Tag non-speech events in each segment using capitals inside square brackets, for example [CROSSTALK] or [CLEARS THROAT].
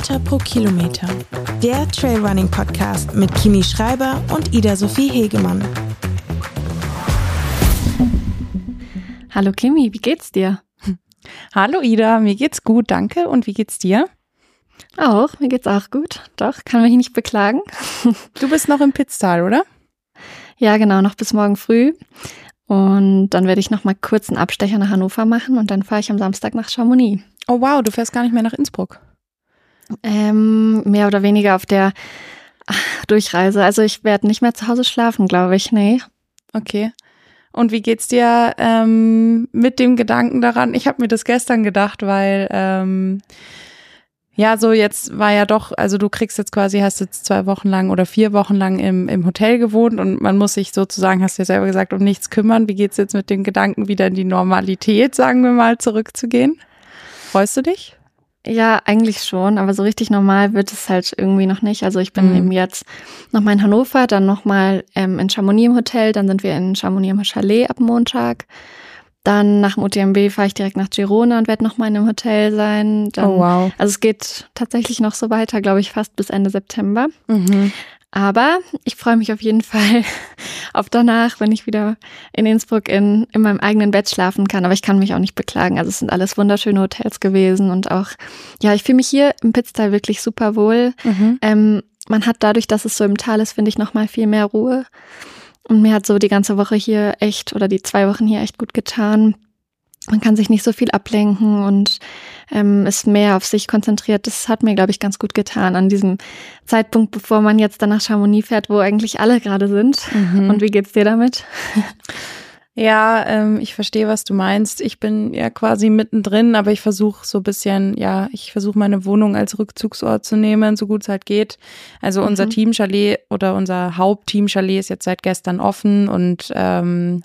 Höhenmeter pro Kilometer. Der Trailrunning Podcast mit Kimi Schreiber und Ida Sophie Hegemann. Hallo Kimi, wie geht's dir? Hallo Ida, mir geht's gut, danke. Und wie geht's dir? Auch, mir geht's auch gut. Doch, kann mich nicht beklagen. [LAUGHS] Du bist noch im Pitztal, oder? Ja, genau, noch bis morgen früh. Und dann werde ich noch mal kurz einen Abstecher nach Hannover machen und dann fahre ich am Samstag nach Chamonix. Oh wow, du fährst gar nicht mehr nach Innsbruck. Ähm, mehr oder weniger auf der Durchreise. Also ich werde nicht mehr zu Hause schlafen, glaube ich. Nee. Okay. Und wie geht's dir ähm, mit dem Gedanken daran? Ich habe mir das gestern gedacht, weil ähm, ja, so jetzt war ja doch, also du kriegst jetzt quasi, hast jetzt zwei Wochen lang oder vier Wochen lang im, im Hotel gewohnt und man muss sich sozusagen, hast du ja selber gesagt, um nichts kümmern. Wie geht's jetzt mit dem Gedanken, wieder in die Normalität, sagen wir mal, zurückzugehen? Freust du dich? Ja, eigentlich schon, aber so richtig normal wird es halt irgendwie noch nicht. Also ich bin mhm. eben jetzt nochmal in Hannover, dann nochmal ähm, in Chamonix im Hotel, dann sind wir in Chamonix im Chalet ab Montag. Dann nach dem UTMB fahre ich direkt nach Girona und werde nochmal in einem Hotel sein. Dann, oh wow. Also es geht tatsächlich noch so weiter, glaube ich, fast bis Ende September. Mhm. Aber ich freue mich auf jeden Fall [LAUGHS] auf danach, wenn ich wieder in Innsbruck in, in meinem eigenen Bett schlafen kann. Aber ich kann mich auch nicht beklagen. Also es sind alles wunderschöne Hotels gewesen und auch, ja, ich fühle mich hier im Pitztal wirklich super wohl. Mhm. Ähm, man hat dadurch, dass es so im Tal ist, finde ich, noch mal viel mehr Ruhe. Und mir hat so die ganze Woche hier echt oder die zwei Wochen hier echt gut getan. Man kann sich nicht so viel ablenken und ähm, ist mehr auf sich konzentriert. Das hat mir, glaube ich, ganz gut getan an diesem Zeitpunkt, bevor man jetzt dann nach Chamonix fährt, wo eigentlich alle gerade sind. Mhm. Und wie geht's dir damit? [LAUGHS] Ja, ähm, ich verstehe, was du meinst. Ich bin ja quasi mittendrin, aber ich versuche so ein bisschen, ja, ich versuche meine Wohnung als Rückzugsort zu nehmen, so gut es halt geht. Also unser mhm. Teamchalet oder unser Hauptteamchalet ist jetzt seit gestern offen und ähm,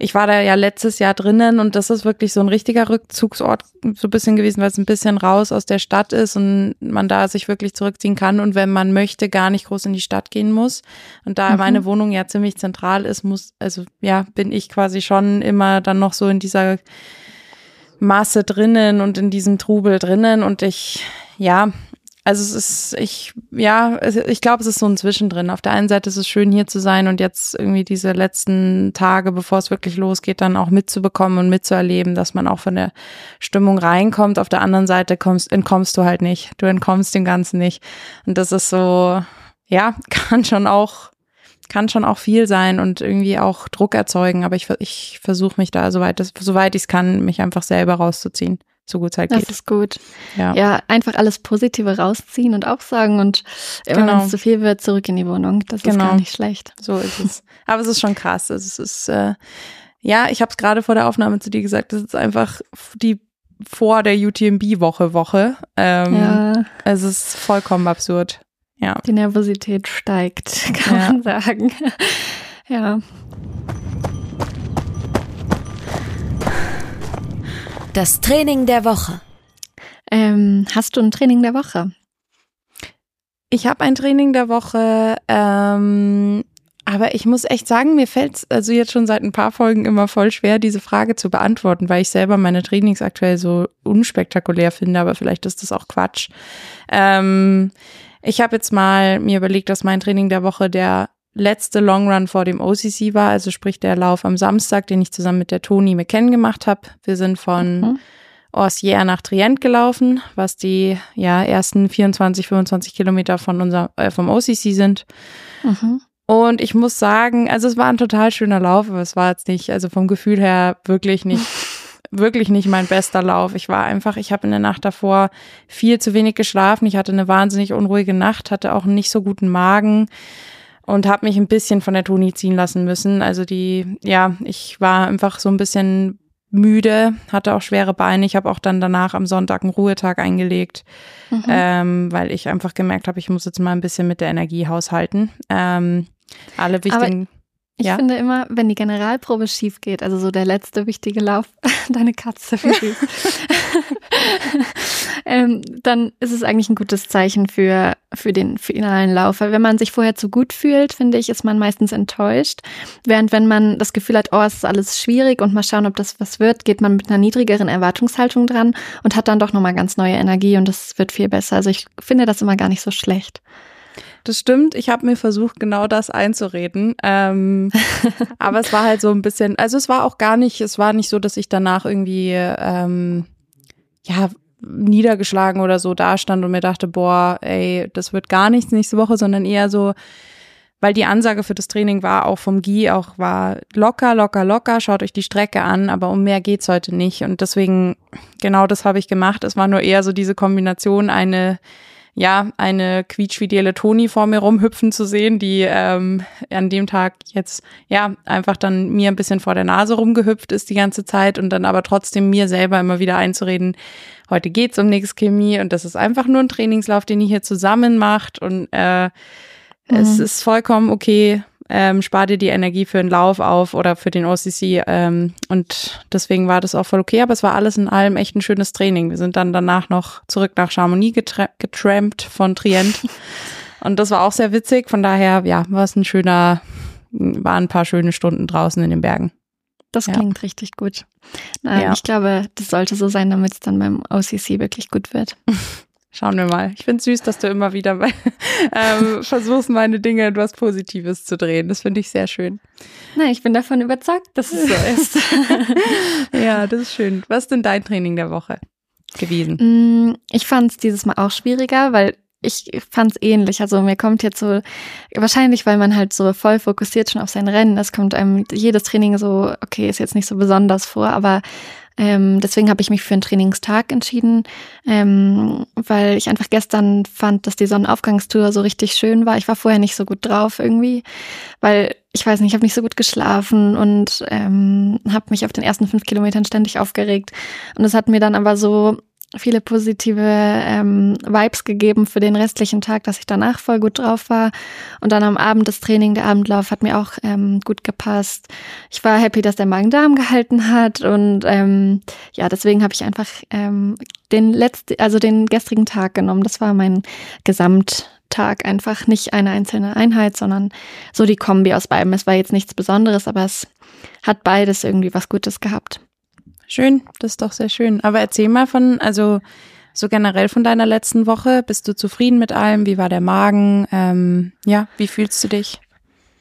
ich war da ja letztes Jahr drinnen und das ist wirklich so ein richtiger Rückzugsort so ein bisschen gewesen, weil es ein bisschen raus aus der Stadt ist und man da sich wirklich zurückziehen kann und wenn man möchte, gar nicht groß in die Stadt gehen muss. Und da mhm. meine Wohnung ja ziemlich zentral ist, muss, also ja, bin ich quasi schon immer dann noch so in dieser Masse drinnen und in diesem Trubel drinnen und ich, ja, also es ist, ich, ja, ich glaube, es ist so ein Zwischendrin. Auf der einen Seite ist es schön, hier zu sein und jetzt irgendwie diese letzten Tage, bevor es wirklich losgeht, dann auch mitzubekommen und mitzuerleben, dass man auch von der Stimmung reinkommt. Auf der anderen Seite kommst, entkommst du halt nicht. Du entkommst dem Ganzen nicht. Und das ist so, ja, [LAUGHS] kann schon auch, kann schon auch viel sein und irgendwie auch Druck erzeugen. Aber ich, ich versuche mich da, soweit, soweit ich es kann, mich einfach selber rauszuziehen so gut Zeit geht. Das ist gut. Ja. ja, einfach alles Positive rausziehen und auch sagen und genau. wenn es zu viel wird, zurück in die Wohnung. Das genau. ist gar nicht schlecht. So ist es. Aber es ist schon krass. Es ist, äh, ja, ich habe es gerade vor der Aufnahme zu dir gesagt, das ist einfach die vor der UTMB-Woche Woche. Ähm, ja. Es ist vollkommen absurd. Ja. Die Nervosität steigt, [LAUGHS] kann ja. man sagen. ja. Das Training der Woche. Ähm, hast du ein Training der Woche? Ich habe ein Training der Woche, ähm, aber ich muss echt sagen, mir fällt es also jetzt schon seit ein paar Folgen immer voll schwer, diese Frage zu beantworten, weil ich selber meine Trainings aktuell so unspektakulär finde, aber vielleicht ist das auch Quatsch. Ähm, ich habe jetzt mal mir überlegt, dass mein Training der Woche der letzte Long Run vor dem OCC war, also sprich der Lauf am Samstag, den ich zusammen mit der Toni McKen gemacht habe. Wir sind von mhm. Orsières nach Trient gelaufen, was die ja ersten 24, 25 Kilometer von unser, äh, vom OCC sind. Mhm. Und ich muss sagen, also es war ein total schöner Lauf, aber es war jetzt nicht, also vom Gefühl her wirklich nicht, [LAUGHS] wirklich nicht mein bester Lauf. Ich war einfach, ich habe in der Nacht davor viel zu wenig geschlafen. Ich hatte eine wahnsinnig unruhige Nacht, hatte auch einen nicht so guten Magen und habe mich ein bisschen von der Toni ziehen lassen müssen. Also die, ja, ich war einfach so ein bisschen müde, hatte auch schwere Beine. Ich habe auch dann danach am Sonntag einen Ruhetag eingelegt, mhm. ähm, weil ich einfach gemerkt habe, ich muss jetzt mal ein bisschen mit der Energie haushalten. Ähm, alle wichtigen. Aber Ich ja? finde immer, wenn die Generalprobe schief geht, also so der letzte wichtige Lauf, [LAUGHS] deine Katze, [LAUGHS] ähm, dann ist es eigentlich ein gutes Zeichen für, für den finalen Lauf. Weil wenn man sich vorher zu gut fühlt, finde ich, ist man meistens enttäuscht. Während wenn man das Gefühl hat, oh, es ist alles schwierig und mal schauen, ob das was wird, geht man mit einer niedrigeren Erwartungshaltung dran und hat dann doch nochmal ganz neue Energie und das wird viel besser. Also ich finde das immer gar nicht so schlecht. Das stimmt. Ich habe mir versucht, genau das einzureden. Ähm, [LAUGHS] aber es war halt so ein bisschen, also es war auch gar nicht, es war nicht so, dass ich danach irgendwie ähm, ja niedergeschlagen oder so dastand und mir dachte, boah, ey, das wird gar nichts nächste Woche, sondern eher so, weil die Ansage für das Training war auch vom GI auch war locker, locker, locker, schaut euch die Strecke an, aber um mehr geht's heute nicht und deswegen genau das habe ich gemacht. Es war nur eher so diese Kombination eine ja, eine quietschfidele Toni vor mir rumhüpfen zu sehen, die ähm, an dem Tag jetzt ja einfach dann mir ein bisschen vor der Nase rumgehüpft ist die ganze Zeit und dann aber trotzdem mir selber immer wieder einzureden, heute geht's um nichts Chemie und das ist einfach nur ein Trainingslauf, den ihr hier zusammen macht und äh, mhm. es ist vollkommen okay, ähm, spar dir die Energie für den Lauf auf oder für den OCC. Ähm, und deswegen war das auch voll okay, aber es war alles in allem echt ein schönes Training. Wir sind dann danach noch zurück nach Chamonix getra getrampt von Trient. [LAUGHS] und das war auch sehr witzig. Von daher, ja, war es ein schöner, waren ein paar schöne Stunden draußen in den Bergen. Das klingt ja. richtig gut. Nein, ja. Ich glaube, das sollte so sein, damit es dann beim OCC wirklich gut wird. [LAUGHS] Schauen wir mal. Ich finde süß, dass du immer wieder [LAUGHS] ähm, versuchst, meine Dinge etwas Positives zu drehen. Das finde ich sehr schön. Na, ich bin davon überzeugt, dass es so ist. [LAUGHS] ja, das ist schön. Was ist denn dein Training der Woche gewesen? Mm, ich fand es dieses Mal auch schwieriger, weil ich fand es ähnlich. Also mir kommt jetzt so, wahrscheinlich, weil man halt so voll fokussiert schon auf sein Rennen, das kommt einem jedes Training so, okay, ist jetzt nicht so besonders vor, aber ähm, deswegen habe ich mich für einen Trainingstag entschieden, ähm, weil ich einfach gestern fand, dass die Sonnenaufgangstour so richtig schön war. Ich war vorher nicht so gut drauf irgendwie, weil ich weiß nicht, ich habe nicht so gut geschlafen und ähm, habe mich auf den ersten fünf Kilometern ständig aufgeregt. Und es hat mir dann aber so viele positive ähm, Vibes gegeben für den restlichen Tag, dass ich danach voll gut drauf war. Und dann am Abend das Training, der Abendlauf hat mir auch ähm, gut gepasst. Ich war happy, dass der Magen-Darm gehalten hat. Und ähm, ja, deswegen habe ich einfach ähm, den letzten, also den gestrigen Tag genommen. Das war mein Gesamttag. Einfach nicht eine einzelne Einheit, sondern so die Kombi aus beidem. Es war jetzt nichts Besonderes, aber es hat beides irgendwie was Gutes gehabt. Schön, das ist doch sehr schön. Aber erzähl mal von, also so generell von deiner letzten Woche. Bist du zufrieden mit allem? Wie war der Magen? Ähm, ja, wie fühlst du dich?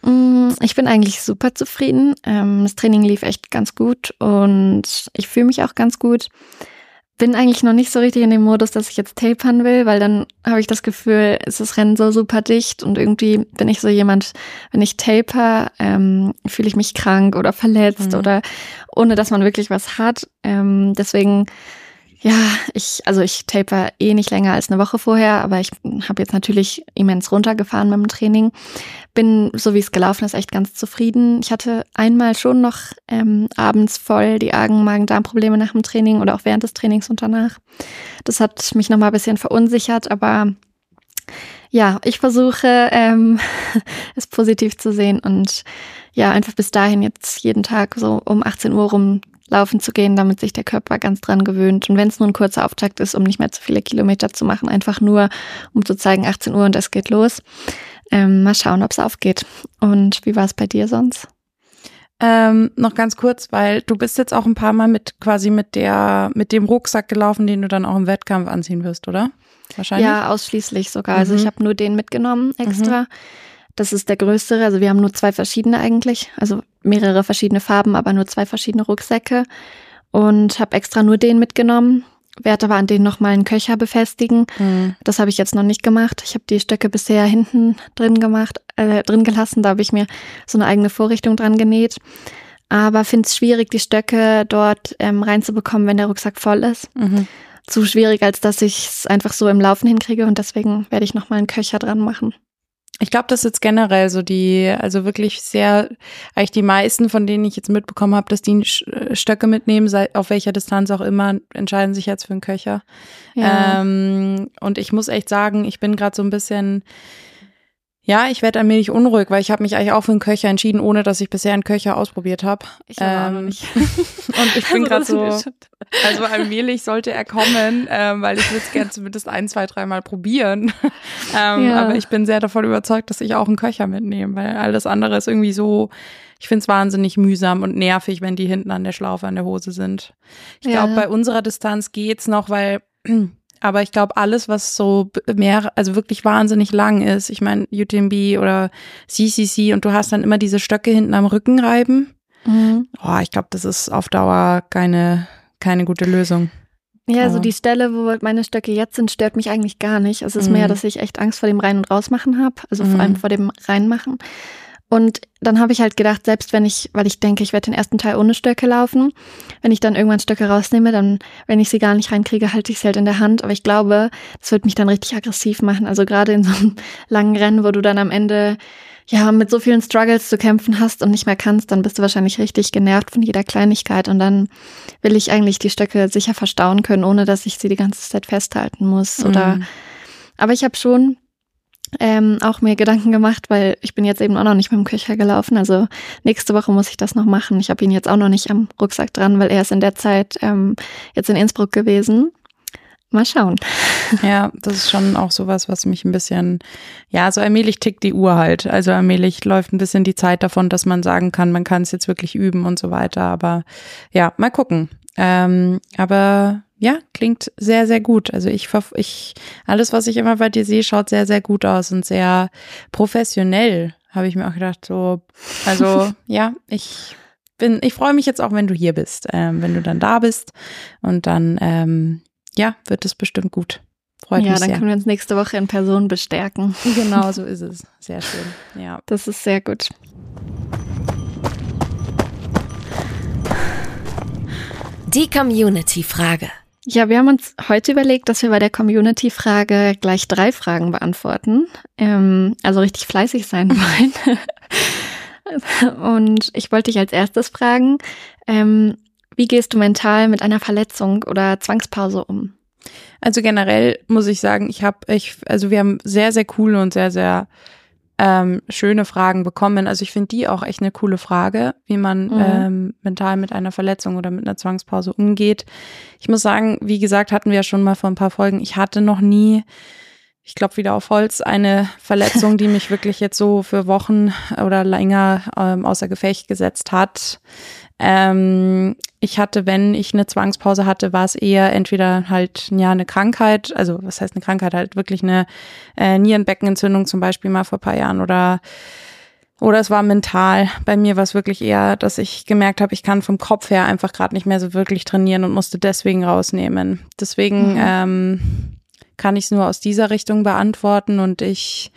Mm, ich bin eigentlich super zufrieden. Ähm, das Training lief echt ganz gut und ich fühle mich auch ganz gut bin eigentlich noch nicht so richtig in dem Modus, dass ich jetzt tapern will, weil dann habe ich das Gefühl, ist das Rennen so super dicht und irgendwie bin ich so jemand, wenn ich taper, ähm, fühle ich mich krank oder verletzt mhm. oder ohne dass man wirklich was hat. Ähm, deswegen ja, ich, also ich taper eh nicht länger als eine Woche vorher, aber ich habe jetzt natürlich immens runtergefahren mit dem Training. Bin, so wie es gelaufen ist, echt ganz zufrieden. Ich hatte einmal schon noch ähm, abends voll die Argen, Magen-Darm-Probleme nach dem Training oder auch während des Trainings und danach. Das hat mich nochmal ein bisschen verunsichert, aber ja, ich versuche ähm, [LAUGHS] es positiv zu sehen und ja, einfach bis dahin jetzt jeden Tag so um 18 Uhr rum laufen zu gehen, damit sich der Körper ganz dran gewöhnt. Und wenn es nur ein kurzer Auftakt ist, um nicht mehr zu viele Kilometer zu machen, einfach nur, um zu zeigen, 18 Uhr und es geht los. Ähm, mal schauen, ob es aufgeht. Und wie war es bei dir sonst? Ähm, noch ganz kurz, weil du bist jetzt auch ein paar Mal mit quasi mit der mit dem Rucksack gelaufen, den du dann auch im Wettkampf anziehen wirst, oder? Wahrscheinlich. Ja, ausschließlich sogar. Mhm. Also ich habe nur den mitgenommen extra. Mhm. Das ist der größere. Also wir haben nur zwei verschiedene eigentlich. Also mehrere verschiedene Farben, aber nur zwei verschiedene Rucksäcke. Und habe extra nur den mitgenommen. Werde aber an den nochmal einen Köcher befestigen. Mhm. Das habe ich jetzt noch nicht gemacht. Ich habe die Stöcke bisher hinten drin gemacht, äh, drin gelassen. Da habe ich mir so eine eigene Vorrichtung dran genäht. Aber finde es schwierig, die Stöcke dort ähm, reinzubekommen, wenn der Rucksack voll ist. Mhm. Zu schwierig, als dass ich es einfach so im Laufen hinkriege. Und deswegen werde ich nochmal einen Köcher dran machen. Ich glaube, das ist jetzt generell so die, also wirklich sehr, eigentlich die meisten, von denen ich jetzt mitbekommen habe, dass die äh, Stöcke mitnehmen, auf welcher Distanz auch immer, entscheiden sich jetzt für einen Köcher. Ja. Ähm, und ich muss echt sagen, ich bin gerade so ein bisschen, Ja, ich werde allmählich unruhig, weil ich habe mich eigentlich auch für einen Köcher entschieden, ohne dass ich bisher einen Köcher ausprobiert habe. Ich ähm, auch nicht. [LAUGHS] und ich bin gerade so, also allmählich sollte er kommen, ähm, weil ich würde es gerne zumindest ein, zwei, dreimal probieren. [LAUGHS] ähm, ja. Aber ich bin sehr davon überzeugt, dass ich auch einen Köcher mitnehme, weil alles andere ist irgendwie so, ich finde es wahnsinnig mühsam und nervig, wenn die hinten an der Schlaufe an der Hose sind. Ich ja. glaube, bei unserer Distanz geht's noch, weil [CLEARS THROAT] aber ich glaube, alles, was so mehr, also wirklich wahnsinnig lang ist, ich meine, UTMB oder CCC und du hast dann immer diese Stöcke hinten am Rücken reiben. Mhm. Oh, ich glaube, das ist auf Dauer keine, keine gute Lösung. Ja, also die Stelle, wo meine Stöcke jetzt sind, stört mich eigentlich gar nicht. Es ist mhm. mehr, dass ich echt Angst vor dem Rein- und Rausmachen habe. Also mhm. vor allem vor dem Reinmachen. Und dann habe ich halt gedacht, selbst wenn ich, weil ich denke, ich werde den ersten Teil ohne Stöcke laufen, wenn ich dann irgendwann Stöcke rausnehme, dann, wenn ich sie gar nicht reinkriege, halte ich sie halt in der Hand. Aber ich glaube, das wird mich dann richtig aggressiv machen. Also gerade in so einem [LAUGHS] langen Rennen, wo du dann am Ende ja mit so vielen Struggles zu kämpfen hast und nicht mehr kannst, dann bist du wahrscheinlich richtig genervt von jeder Kleinigkeit. Und dann will ich eigentlich die Stöcke sicher verstauen können, ohne dass ich sie die ganze Zeit festhalten muss. Oder mhm. aber ich habe schon ähm, auch mir Gedanken gemacht, weil ich bin jetzt eben auch noch nicht mit dem Köcher gelaufen. Also nächste Woche muss ich das noch machen. Ich habe ihn jetzt auch noch nicht am Rucksack dran, weil er ist in der Zeit ähm, jetzt in Innsbruck gewesen. Mal schauen. [LAUGHS] Ja, das ist schon auch sowas, was mich ein bisschen, ja, so allmählich tickt die Uhr halt. Also allmählich läuft ein bisschen die Zeit davon, dass man sagen kann, man kann es jetzt wirklich üben und so weiter. Aber ja, mal gucken. Ähm, aber ja, klingt sehr, sehr gut. Also ich, ich, alles, was ich immer bei dir sehe, schaut sehr, sehr gut aus und sehr professionell, habe ich mir auch gedacht. So, also [LAUGHS] ja, ich bin, ich freue mich jetzt auch, wenn du hier bist, ähm, wenn du dann da bist und dann, ähm, ja, wird es bestimmt gut. Freut ja, mich dann sehr. können wir uns nächste Woche in Person bestärken. Genau, so [LAUGHS] ist es. Sehr schön. Ja. Das ist sehr gut. Die Community-Frage. Ja, wir haben uns heute überlegt, dass wir bei der Community-Frage gleich drei Fragen beantworten. Ähm, also richtig fleißig sein [LAUGHS] wollen. Und ich wollte dich als erstes fragen, ähm, wie gehst du mental mit einer Verletzung oder Zwangspause um? Also generell muss ich sagen, ich habe, ich, also wir haben sehr, sehr coole und sehr, sehr ähm, schöne Fragen bekommen. Also ich finde die auch echt eine coole Frage, wie man mhm. ähm, mental mit einer Verletzung oder mit einer Zwangspause umgeht. Ich muss sagen, wie gesagt, hatten wir ja schon mal vor ein paar Folgen, ich hatte noch nie, ich glaube wieder auf Holz, eine Verletzung, die mich wirklich jetzt so für Wochen oder länger ähm, außer Gefecht gesetzt hat. Ähm, ich hatte, wenn ich eine Zwangspause hatte, war es eher entweder halt ja eine Krankheit, also was heißt eine Krankheit, halt wirklich eine äh, Nierenbeckenentzündung zum Beispiel mal vor ein paar Jahren oder oder es war mental. Bei mir war es wirklich eher, dass ich gemerkt habe, ich kann vom Kopf her einfach gerade nicht mehr so wirklich trainieren und musste deswegen rausnehmen. Deswegen mhm. ähm, kann ich es nur aus dieser Richtung beantworten und ich,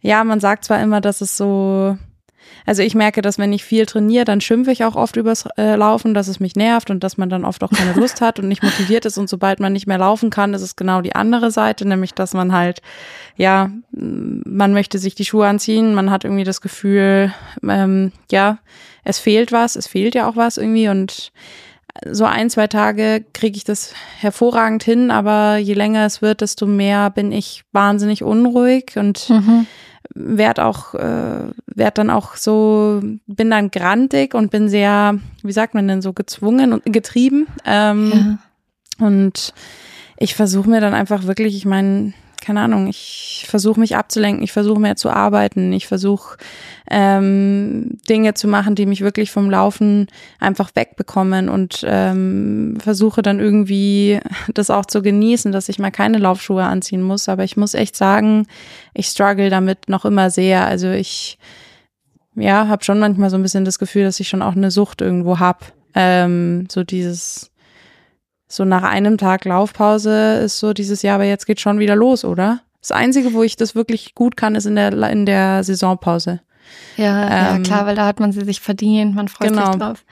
ja, man sagt zwar immer, dass es so also ich merke, dass wenn ich viel trainiere, dann schimpfe ich auch oft übers äh, Laufen, dass es mich nervt und dass man dann oft auch keine Lust hat und nicht motiviert ist. Und sobald man nicht mehr laufen kann, ist es genau die andere Seite, nämlich dass man halt, ja, man möchte sich die Schuhe anziehen, man hat irgendwie das Gefühl, ähm, ja, es fehlt was, es fehlt ja auch was irgendwie. Und so ein, zwei Tage kriege ich das hervorragend hin, aber je länger es wird, desto mehr bin ich wahnsinnig unruhig und mhm werd auch, äh, werd dann auch so, bin dann grantig und bin sehr, wie sagt man denn so, gezwungen und getrieben. Ähm, ja. Und ich versuche mir dann einfach wirklich, ich meine, keine Ahnung, ich versuche mich abzulenken, ich versuche mehr zu arbeiten, ich versuche ähm, Dinge zu machen, die mich wirklich vom Laufen einfach wegbekommen und ähm, versuche dann irgendwie [LAUGHS] das auch zu genießen, dass ich mal keine Laufschuhe anziehen muss. Aber ich muss echt sagen, ich struggle damit noch immer sehr. Also ich ja, habe schon manchmal so ein bisschen das Gefühl, dass ich schon auch eine Sucht irgendwo hab. Ähm, so dieses so nach einem Tag Laufpause ist so dieses Jahr, aber jetzt geht schon wieder los, oder? Das Einzige, wo ich das wirklich gut kann, ist in der, in der Saisonpause. Ja, ähm, ja, klar, weil da hat man sie sich verdient, man freut genau, sich drauf.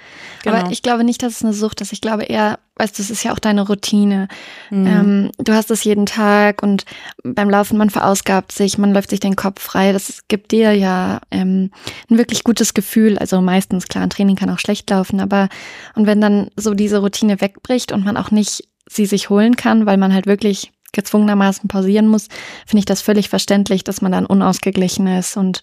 Genau. Aber ich glaube nicht, dass es eine Sucht ist. Ich glaube eher, weißt du, es ist ja auch deine Routine. Mhm. Ähm, du hast es jeden Tag und beim Laufen, man verausgabt sich, man läuft sich den Kopf frei. Das gibt dir ja ähm, ein wirklich gutes Gefühl. Also meistens, klar, ein Training kann auch schlecht laufen, aber und wenn dann so diese Routine wegbricht und man auch nicht sie sich holen kann, weil man halt wirklich gezwungenermaßen pausieren muss, finde ich das völlig verständlich, dass man dann unausgeglichen ist und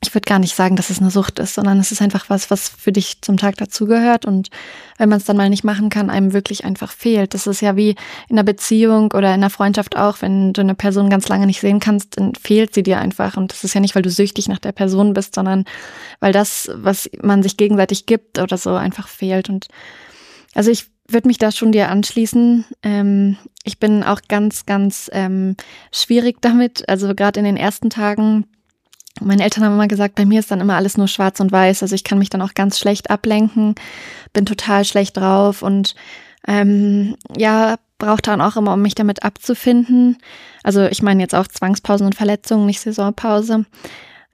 ich würde gar nicht sagen, dass es eine Sucht ist, sondern es ist einfach was, was für dich zum Tag dazugehört. Und wenn man es dann mal nicht machen kann, einem wirklich einfach fehlt. Das ist ja wie in einer Beziehung oder in einer Freundschaft auch, wenn du eine Person ganz lange nicht sehen kannst, dann fehlt sie dir einfach. Und das ist ja nicht, weil du süchtig nach der Person bist, sondern weil das, was man sich gegenseitig gibt oder so, einfach fehlt. Und also ich würde mich da schon dir anschließen. Ähm, ich bin auch ganz, ganz ähm, schwierig damit. Also gerade in den ersten Tagen meine Eltern haben immer gesagt, bei mir ist dann immer alles nur schwarz und weiß. Also ich kann mich dann auch ganz schlecht ablenken, bin total schlecht drauf und ähm, ja, braucht dann auch immer, um mich damit abzufinden. Also ich meine jetzt auch Zwangspausen und Verletzungen, nicht Saisonpause.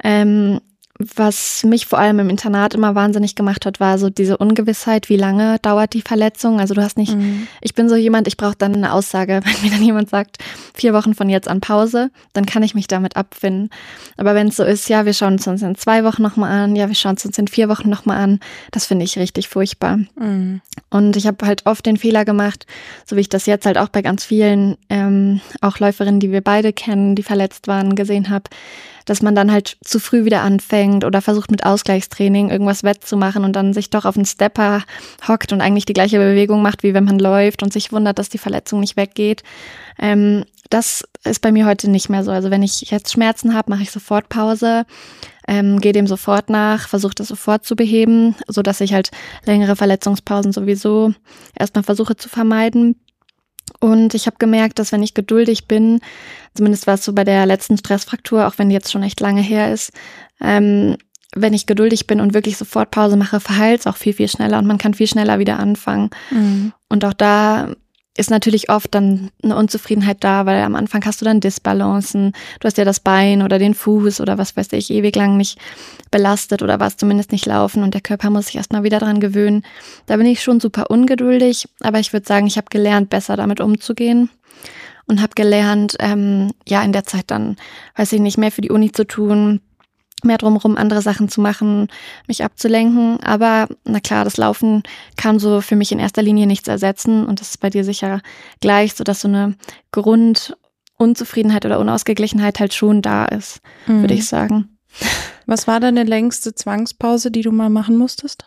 Ähm, was mich vor allem im Internat immer wahnsinnig gemacht hat, war so diese Ungewissheit, wie lange dauert die Verletzung. Also du hast nicht, mhm. ich bin so jemand, ich brauche dann eine Aussage. [LAUGHS] Wenn mir dann jemand sagt, vier Wochen von jetzt an Pause, dann kann ich mich damit abfinden. Aber wenn es so ist, ja, wir schauen es uns in zwei Wochen nochmal an, ja, wir schauen es uns in vier Wochen nochmal an, das finde ich richtig furchtbar. Mhm. Und ich habe halt oft den Fehler gemacht, so wie ich das jetzt halt auch bei ganz vielen, ähm, auch Läuferinnen, die wir beide kennen, die verletzt waren, gesehen habe, dass man dann halt zu früh wieder anfängt oder versucht mit Ausgleichstraining irgendwas wettzumachen und dann sich doch auf den Stepper hockt und eigentlich die gleiche Bewegung macht, wie wenn man läuft und sich wundert, dass die Verletzung nicht weggeht. Ähm, das ist bei mir heute nicht mehr so. Also wenn ich jetzt Schmerzen habe, mache ich sofort Pause, ähm, gehe dem sofort nach, versuche das sofort zu beheben, so dass ich halt längere Verletzungspausen sowieso erstmal versuche zu vermeiden. Und ich habe gemerkt, dass wenn ich geduldig bin, zumindest war es so bei der letzten Stressfraktur, auch wenn die jetzt schon echt lange her ist, ähm, wenn ich geduldig bin und wirklich sofort Pause mache, verheilt es auch viel, viel schneller und man kann viel schneller wieder anfangen. Mhm. Und auch da ist natürlich oft dann eine Unzufriedenheit da, weil am Anfang hast du dann Disbalancen. Du hast ja das Bein oder den Fuß oder was weiß ich, ewig lang nicht belastet oder warst zumindest nicht laufen und der Körper muss sich erstmal wieder dran gewöhnen. Da bin ich schon super ungeduldig, aber ich würde sagen, ich habe gelernt, besser damit umzugehen und habe gelernt, ähm, ja, in der Zeit dann, weiß ich nicht, mehr für die Uni zu tun, mehr drumherum andere Sachen zu machen, mich abzulenken. Aber na klar, das Laufen kann so für mich in erster Linie nichts ersetzen und das ist bei dir sicher gleich, so dass so eine Grundunzufriedenheit oder Unausgeglichenheit halt schon da ist, mhm. würde ich sagen. Was war deine längste Zwangspause, die du mal machen musstest?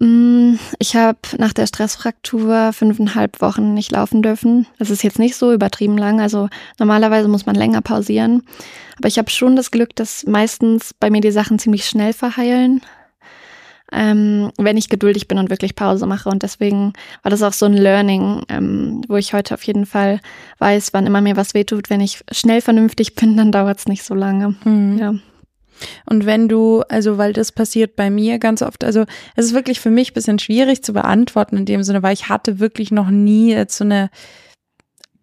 Mm, ich habe nach der Stressfraktur fünfeinhalb Wochen nicht laufen dürfen. Das ist jetzt nicht so übertrieben lang. Also normalerweise muss man länger pausieren. Aber ich habe schon das Glück, dass meistens bei mir die Sachen ziemlich schnell verheilen, ähm, wenn ich geduldig bin und wirklich Pause mache. Und deswegen war das auch so ein Learning, ähm, wo ich heute auf jeden Fall weiß, wann immer mir was wehtut. Wenn ich schnell vernünftig bin, dann dauert es nicht so lange. Mhm. Ja. Und wenn du, also weil das passiert bei mir ganz oft, also es ist wirklich für mich bisschen schwierig zu beantworten in dem Sinne, weil ich hatte wirklich noch nie jetzt so eine,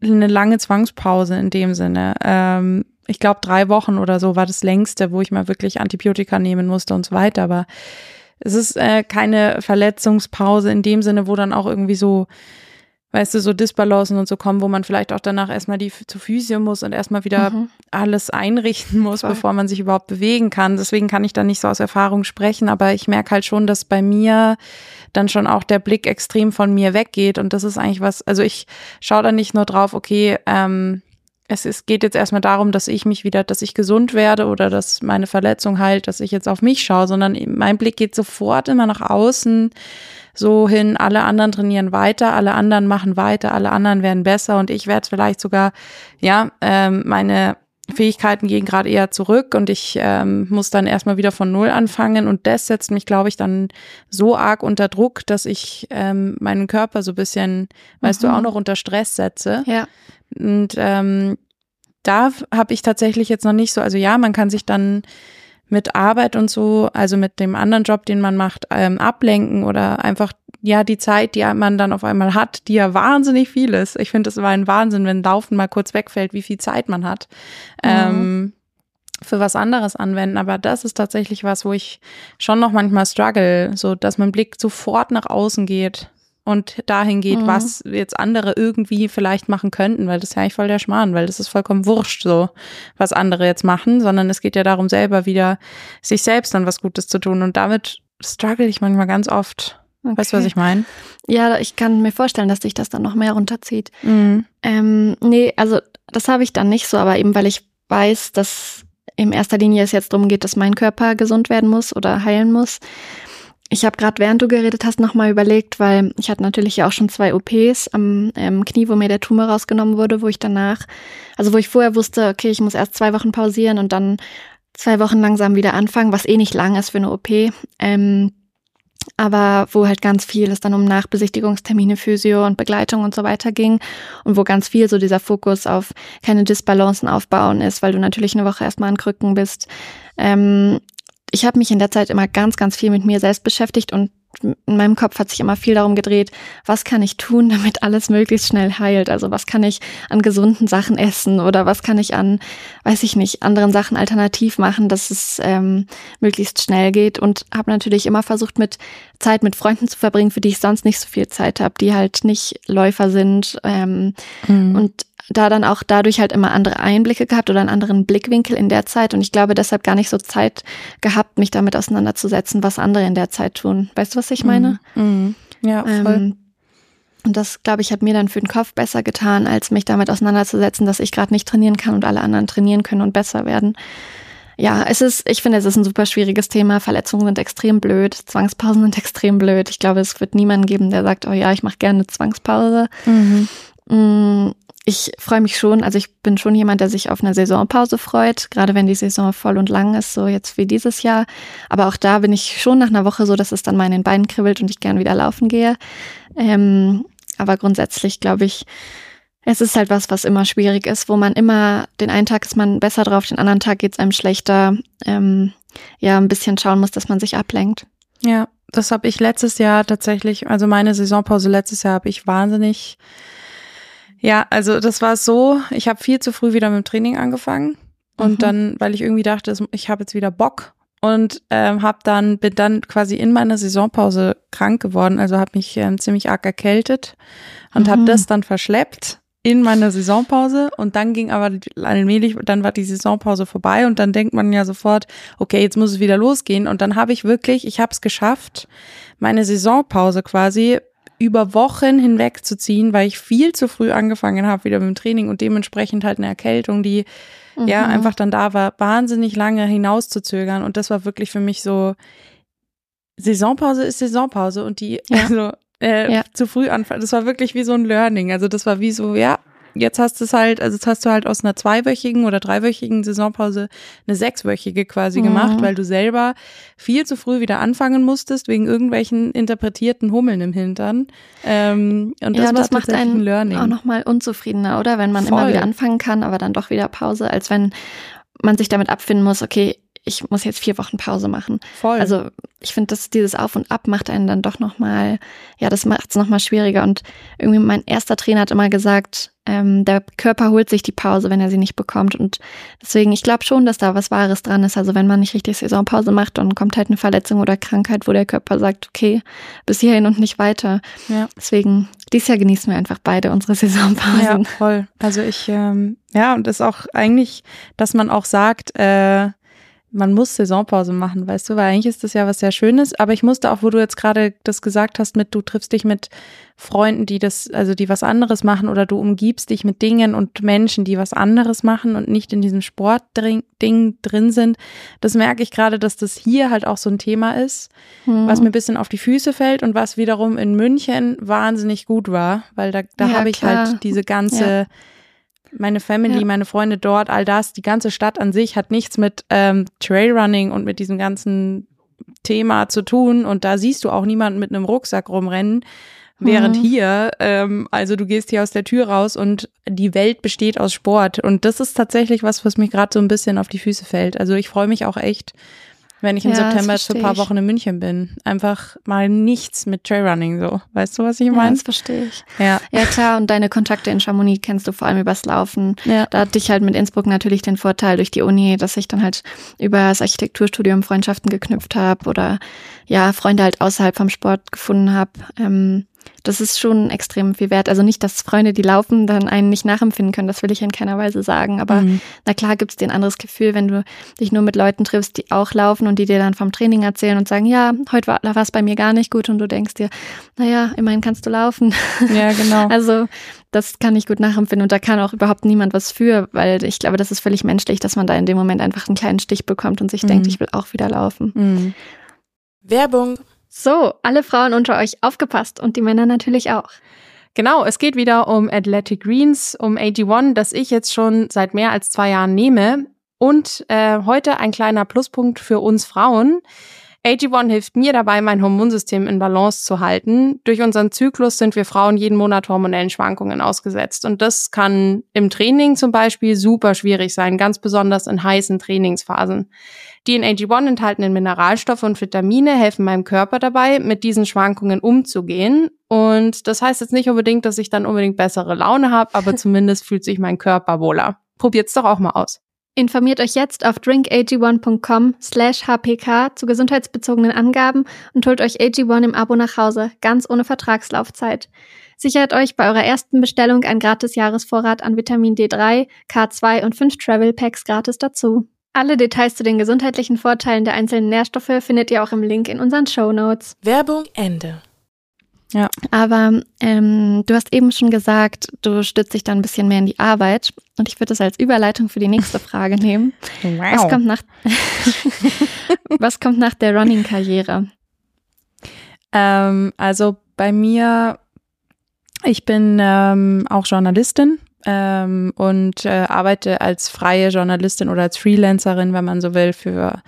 eine lange Zwangspause in dem Sinne. Ähm, ich glaube, drei Wochen oder so war das längste, wo ich mal wirklich Antibiotika nehmen musste und so weiter. Aber es ist äh, keine Verletzungspause in dem Sinne, wo dann auch irgendwie so weißt du, so Disbalancen und so kommen, wo man vielleicht auch danach erstmal die zu Physio muss und erstmal wieder mhm. alles einrichten muss, Voll. bevor man sich überhaupt bewegen kann. Deswegen kann ich da nicht so aus Erfahrung sprechen, aber ich merke halt schon, dass bei mir dann schon auch der Blick extrem von mir weggeht und das ist eigentlich was, also ich schaue da nicht nur drauf, okay, ähm, es, es geht jetzt erstmal darum, dass ich mich wieder, dass ich gesund werde oder dass meine Verletzung heilt, dass ich jetzt auf mich schaue, sondern mein Blick geht sofort immer nach außen so hin, alle anderen trainieren weiter, alle anderen machen weiter, alle anderen werden besser und ich werde vielleicht sogar, ja, ähm, meine Fähigkeiten gehen gerade eher zurück und ich ähm, muss dann erstmal wieder von Null anfangen und das setzt mich, glaube ich, dann so arg unter Druck, dass ich ähm, meinen Körper so bisschen, weißt du, auch mhm. noch unter Stress setze. Ja. Und ähm, da habe ich tatsächlich jetzt noch nicht so, also ja, man kann sich dann mit Arbeit und so, also mit dem anderen Job, den man macht, ähm, ablenken oder einfach ja die Zeit, die man dann auf einmal hat, die ja wahnsinnig viel ist. Ich finde, es war ein Wahnsinn, wenn Laufen mal kurz wegfällt, wie viel Zeit man hat. Mhm. Ähm, für was anderes anwenden, aber das ist tatsächlich was, wo ich schon noch manchmal struggle, so dass mein Blick sofort nach außen geht und dahin geht, mhm. was jetzt andere irgendwie vielleicht machen könnten, weil das ist ja eigentlich voll der Schmarrn, weil das ist vollkommen wurscht so, was andere jetzt machen, sondern es geht ja darum, selber wieder sich selbst dann was Gutes zu tun und damit struggle ich manchmal ganz oft. Okay. Weißt du, was ich meine? Ja, ich kann mir vorstellen, dass sich das dann noch mehr runterzieht. Mhm. Ähm, nee, also das habe ich dann nicht so, aber eben weil ich weiß, dass in erster Linie es jetzt darum geht, dass mein Körper gesund werden muss oder heilen muss. Ich habe gerade, während du geredet hast, nochmal überlegt, weil ich hatte natürlich ja auch schon zwei OPs am ähm, Knie, wo mir der Tumor rausgenommen wurde, wo ich danach, also wo ich vorher wusste, okay, ich muss erst zwei Wochen pausieren und dann zwei Wochen langsam wieder anfangen, was eh nicht lang ist für eine OP. Ähm, aber wo halt ganz viel es dann um Nachbesichtigungstermine, Physio und Begleitung und so weiter ging und wo ganz viel so dieser Fokus auf keine Disbalancen aufbauen ist, weil du natürlich eine Woche erstmal an Krücken bist. Ähm, ich habe mich in der Zeit immer ganz, ganz viel mit mir selbst beschäftigt und in meinem Kopf hat sich immer viel darum gedreht, was kann ich tun, [LAUGHS] damit alles möglichst schnell heilt? Also was kann ich an gesunden Sachen essen oder was kann ich an, weiß ich nicht, anderen Sachen alternativ machen, dass es ähm, möglichst schnell geht und habe natürlich immer versucht, mit Zeit mit Freunden zu verbringen, für die ich sonst nicht so viel Zeit habe, die halt nicht Läufer sind ähm, mhm. und da dann auch dadurch halt immer andere Einblicke gehabt oder einen anderen Blickwinkel in der Zeit und ich glaube deshalb gar nicht so Zeit gehabt, mich damit auseinanderzusetzen, was andere in der Zeit tun. Weißt du, was ich meine? Mhm. mhm. Ja, voll. Ähm, und das, glaube ich, hat mir dann für den Kopf besser getan, als mich damit auseinanderzusetzen, dass ich gerade nicht trainieren kann und alle anderen trainieren können und besser werden. Ja, es ist, ich finde, es ist ein super schwieriges Thema. Verletzungen sind extrem blöd, Zwangspausen sind [LAUGHS] extrem blöd. Ich glaube, es wird niemanden geben, der sagt, oh ja, ich mache gerne Zwangspause. Mhm. Mm, ich freue mich schon, also ich bin schon jemand, der sich auf eine Saisonpause freut, gerade wenn die Saison voll und lang ist, so jetzt wie dieses Jahr. Aber auch da bin ich schon nach einer Woche so, dass es dann mal in den Beinen kribbelt und ich gern wieder laufen gehe. Ähm, aber grundsätzlich glaube ich, es ist halt was, was immer schwierig ist, wo man immer, den einen Tag ist man besser drauf, den anderen Tag geht es einem schlechter. Ähm, ja, ein bisschen schauen muss, dass man sich ablenkt. Ja, das habe ich letztes Jahr tatsächlich, also meine Saisonpause letztes Jahr habe ich wahnsinnig ja, also das war so, ich habe viel zu früh wieder mit dem Training angefangen und mhm. dann, weil ich irgendwie dachte, ich habe jetzt wieder Bock und ähm, habe dann bin dann quasi in meiner Saisonpause krank geworden, also habe mich ähm, ziemlich arg erkältet und mhm. habe das dann verschleppt in meiner Saisonpause und dann ging aber allmählich, dann war die Saisonpause vorbei und dann denkt man ja sofort, okay, jetzt muss es wieder losgehen und dann habe ich wirklich, ich habe es geschafft, meine Saisonpause quasi über Wochen hinweg zu ziehen, weil ich viel zu früh angefangen habe wieder mit dem Training und dementsprechend halt eine Erkältung, die mhm. ja einfach dann da war, wahnsinnig lange hinauszuzögern. Und das war wirklich für mich so, Saisonpause ist Saisonpause und die, ja. also äh, ja. zu früh anfangen, das war wirklich wie so ein Learning. Also das war wie so, ja, jetzt hast du es halt, also jetzt hast du halt aus einer zweiwöchigen oder dreiwöchigen Saisonpause eine sechswöchige quasi mhm. gemacht, weil du selber viel zu früh wieder anfangen musstest, wegen irgendwelchen interpretierten Hummeln im Hintern. Ähm, und das, ja, das macht einen Learning. auch nochmal unzufriedener, oder? Wenn man Voll. immer wieder anfangen kann, aber dann doch wieder Pause, als wenn man sich damit abfinden muss, okay, ich muss jetzt vier Wochen Pause machen. Voll. Also ich finde, dass dieses Auf und Ab macht einen dann doch nochmal, ja, das macht es nochmal schwieriger. Und irgendwie mein erster Trainer hat immer gesagt, ähm, der Körper holt sich die Pause, wenn er sie nicht bekommt. Und deswegen, ich glaube schon, dass da was Wahres dran ist. Also wenn man nicht richtig Saisonpause macht, dann kommt halt eine Verletzung oder Krankheit, wo der Körper sagt, okay, bis hierhin und nicht weiter. Ja. Deswegen, dieses Jahr genießen wir einfach beide unsere Saisonpausen. Ja, voll. Also ich, ähm, ja, und das ist auch eigentlich, dass man auch sagt, äh, man muss Saisonpause machen, weißt du, weil eigentlich ist das ja was sehr Schönes. Aber ich musste auch, wo du jetzt gerade das gesagt hast, mit du triffst dich mit Freunden, die das, also die was anderes machen oder du umgibst dich mit Dingen und Menschen, die was anderes machen und nicht in diesem Sportding drin sind. Das merke ich gerade, dass das hier halt auch so ein Thema ist, hm. was mir ein bisschen auf die Füße fällt und was wiederum in München wahnsinnig gut war, weil da, da ja, habe ich halt diese ganze ja meine Family, ja. meine Freunde dort, all das, die ganze Stadt an sich hat nichts mit ähm, Trailrunning und mit diesem ganzen Thema zu tun. Und da siehst du auch niemanden mit einem Rucksack rumrennen. Während mhm. hier, ähm, also du gehst hier aus der Tür raus und die Welt besteht aus Sport. Und das ist tatsächlich was, was mich gerade so ein bisschen auf die Füße fällt. Also ich freue mich auch echt, wenn ich im ja, September für ein paar Wochen in München bin. Einfach mal nichts mit Trailrunning so. Weißt du, was ich meine? Ja, das verstehe ich. Ja. ja, klar. Und deine Kontakte in Chamonix kennst du vor allem übers Laufen. Ja. Da hatte ich halt mit Innsbruck natürlich den Vorteil durch die Uni, dass ich dann halt über das Architekturstudium Freundschaften geknüpft habe oder ja, Freunde halt außerhalb vom Sport gefunden habe. Ähm, das ist schon extrem viel wert. Also nicht, dass Freunde, die laufen, dann einen nicht nachempfinden können. Das will ich in keiner Weise sagen. Aber mhm. na klar gibt es dir ein anderes Gefühl, wenn du dich nur mit Leuten triffst, die auch laufen und die dir dann vom Training erzählen und sagen, ja, heute war es bei mir gar nicht gut und du denkst dir, naja, immerhin kannst du laufen. Ja, genau. [LAUGHS] also das kann ich gut nachempfinden und da kann auch überhaupt niemand was für, weil ich glaube, das ist völlig menschlich, dass man da in dem Moment einfach einen kleinen Stich bekommt und sich mhm. denkt, ich will auch wieder laufen. Mhm. Werbung so, alle Frauen unter euch aufgepasst und die Männer natürlich auch. Genau, es geht wieder um Athletic Greens, um AG1, das ich jetzt schon seit mehr als zwei Jahren nehme. Und äh, heute ein kleiner Pluspunkt für uns Frauen. AG1 hilft mir dabei, mein Hormonsystem in Balance zu halten. Durch unseren Zyklus sind wir Frauen jeden Monat hormonellen Schwankungen ausgesetzt. Und das kann im Training zum Beispiel super schwierig sein, ganz besonders in heißen Trainingsphasen. Die in AG1 enthaltenen Mineralstoffe und Vitamine helfen meinem Körper dabei, mit diesen Schwankungen umzugehen. Und das heißt jetzt nicht unbedingt, dass ich dann unbedingt bessere Laune habe, aber [LAUGHS] zumindest fühlt sich mein Körper wohler. Probiert's doch auch mal aus. Informiert euch jetzt auf drinkag1.com slash hpk zu gesundheitsbezogenen Angaben und holt euch AG1 im Abo nach Hause, ganz ohne Vertragslaufzeit. Sichert euch bei eurer ersten Bestellung ein gratis Jahresvorrat an Vitamin D3, K2 und 5 Travel Packs gratis dazu. Alle Details zu den gesundheitlichen Vorteilen der einzelnen Nährstoffe findet ihr auch im Link in unseren Show Notes. Werbung Ende. Ja. Aber ähm, du hast eben schon gesagt, du stützt dich da ein bisschen mehr in die Arbeit. Und ich würde das als Überleitung für die nächste Frage [LAUGHS] nehmen. Wow. Was kommt nach, [LAUGHS] was kommt nach der Running-Karriere? Ähm, also bei mir, ich bin ähm, auch Journalistin ähm, und äh, arbeite als freie Journalistin oder als Freelancerin, wenn man so will, für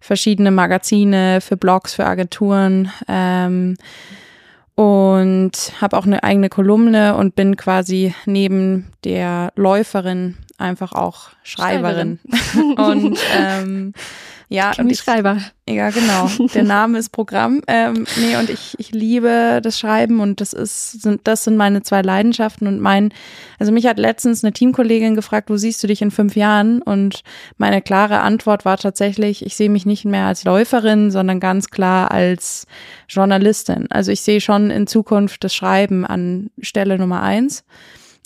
verschiedene Magazine, für Blogs, für Agenturen. Ähm, und habe auch eine eigene Kolumne und bin quasi neben der Läuferin einfach auch Schreiberin. Schreiberin. [LAUGHS] und ähm, ja, und ich, Schreiber. Ja, genau. [LAUGHS] Der Name ist Programm. Ähm, nee, und ich, ich liebe das Schreiben und das ist, sind, das sind meine zwei Leidenschaften und mein, also mich hat letztens eine Teamkollegin gefragt, wo siehst du dich in fünf Jahren? Und meine klare Antwort war tatsächlich, ich sehe mich nicht mehr als Läuferin, sondern ganz klar als Journalistin. Also ich sehe schon in Zukunft das Schreiben an Stelle Nummer eins.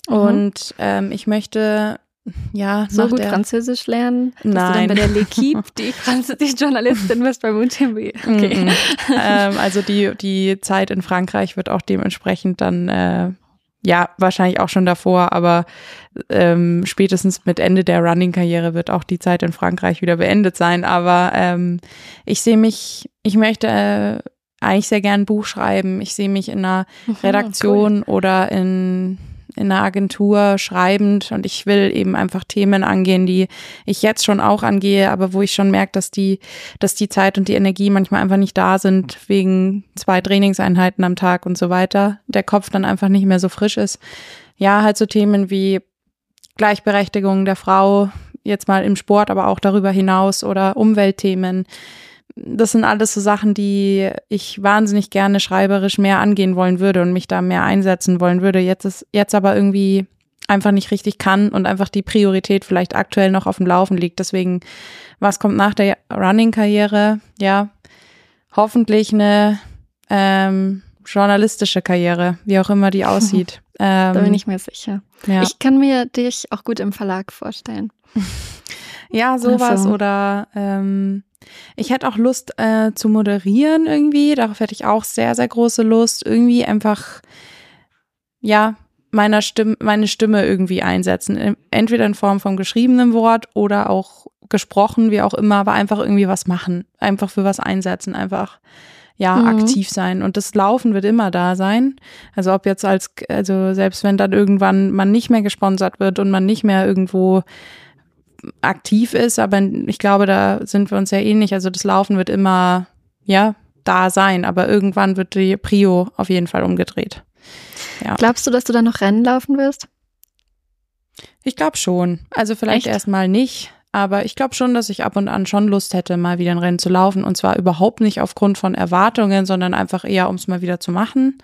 Mhm. Und ähm, ich möchte ja, so gut der, Französisch lernen, dass nein. du dann bei der [LAUGHS] L'Equipe die, Franz die Journalistin wirst bei UTMB. [LAUGHS] Okay. Mm -mm. ähm, also die, die Zeit in Frankreich wird auch dementsprechend dann, äh, ja, wahrscheinlich auch schon davor, aber ähm, spätestens mit Ende der Running-Karriere wird auch die Zeit in Frankreich wieder beendet sein. Aber ähm, ich sehe mich, ich möchte äh, eigentlich sehr gern ein Buch schreiben. Ich sehe mich in einer mhm, Redaktion cool. oder in in einer Agentur schreibend und ich will eben einfach Themen angehen, die ich jetzt schon auch angehe, aber wo ich schon merke, dass die, dass die Zeit und die Energie manchmal einfach nicht da sind wegen zwei Trainingseinheiten am Tag und so weiter. Der Kopf dann einfach nicht mehr so frisch ist. Ja, halt so Themen wie Gleichberechtigung der Frau, jetzt mal im Sport, aber auch darüber hinaus oder Umweltthemen das sind alles so Sachen, die ich wahnsinnig gerne schreiberisch mehr angehen wollen würde und mich da mehr einsetzen wollen würde. Jetzt ist, jetzt aber irgendwie einfach nicht richtig kann und einfach die Priorität vielleicht aktuell noch auf dem Laufen liegt. Deswegen, was kommt nach der Running-Karriere? Ja, hoffentlich eine ähm, journalistische Karriere, wie auch immer die [LAUGHS] aussieht. Ähm, da bin ich mir sicher. Ja. Ich kann mir dich auch gut im Verlag vorstellen. [LAUGHS] ja, sowas also. oder ähm, ich hätte auch Lust äh, zu moderieren irgendwie. Darauf hätte ich auch sehr, sehr große Lust. Irgendwie einfach, ja, meiner Stimme, meine Stimme irgendwie einsetzen. Entweder in Form von geschriebenem Wort oder auch gesprochen, wie auch immer, aber einfach irgendwie was machen. Einfach für was einsetzen, einfach ja, mhm. aktiv sein. Und das Laufen wird immer da sein. Also ob jetzt als, also selbst wenn dann irgendwann man nicht mehr gesponsert wird und man nicht mehr irgendwo aktiv ist, aber ich glaube, da sind wir uns ja ähnlich. Also das Laufen wird immer, ja, da sein, aber irgendwann wird die Prio auf jeden Fall umgedreht. Ja. Glaubst du, dass du dann noch Rennen laufen wirst? Ich glaube schon. Also vielleicht erstmal nicht, aber ich glaube schon, dass ich ab und an schon Lust hätte, mal wieder ein Rennen zu laufen. Und zwar überhaupt nicht aufgrund von Erwartungen, sondern einfach eher, um es mal wieder zu machen.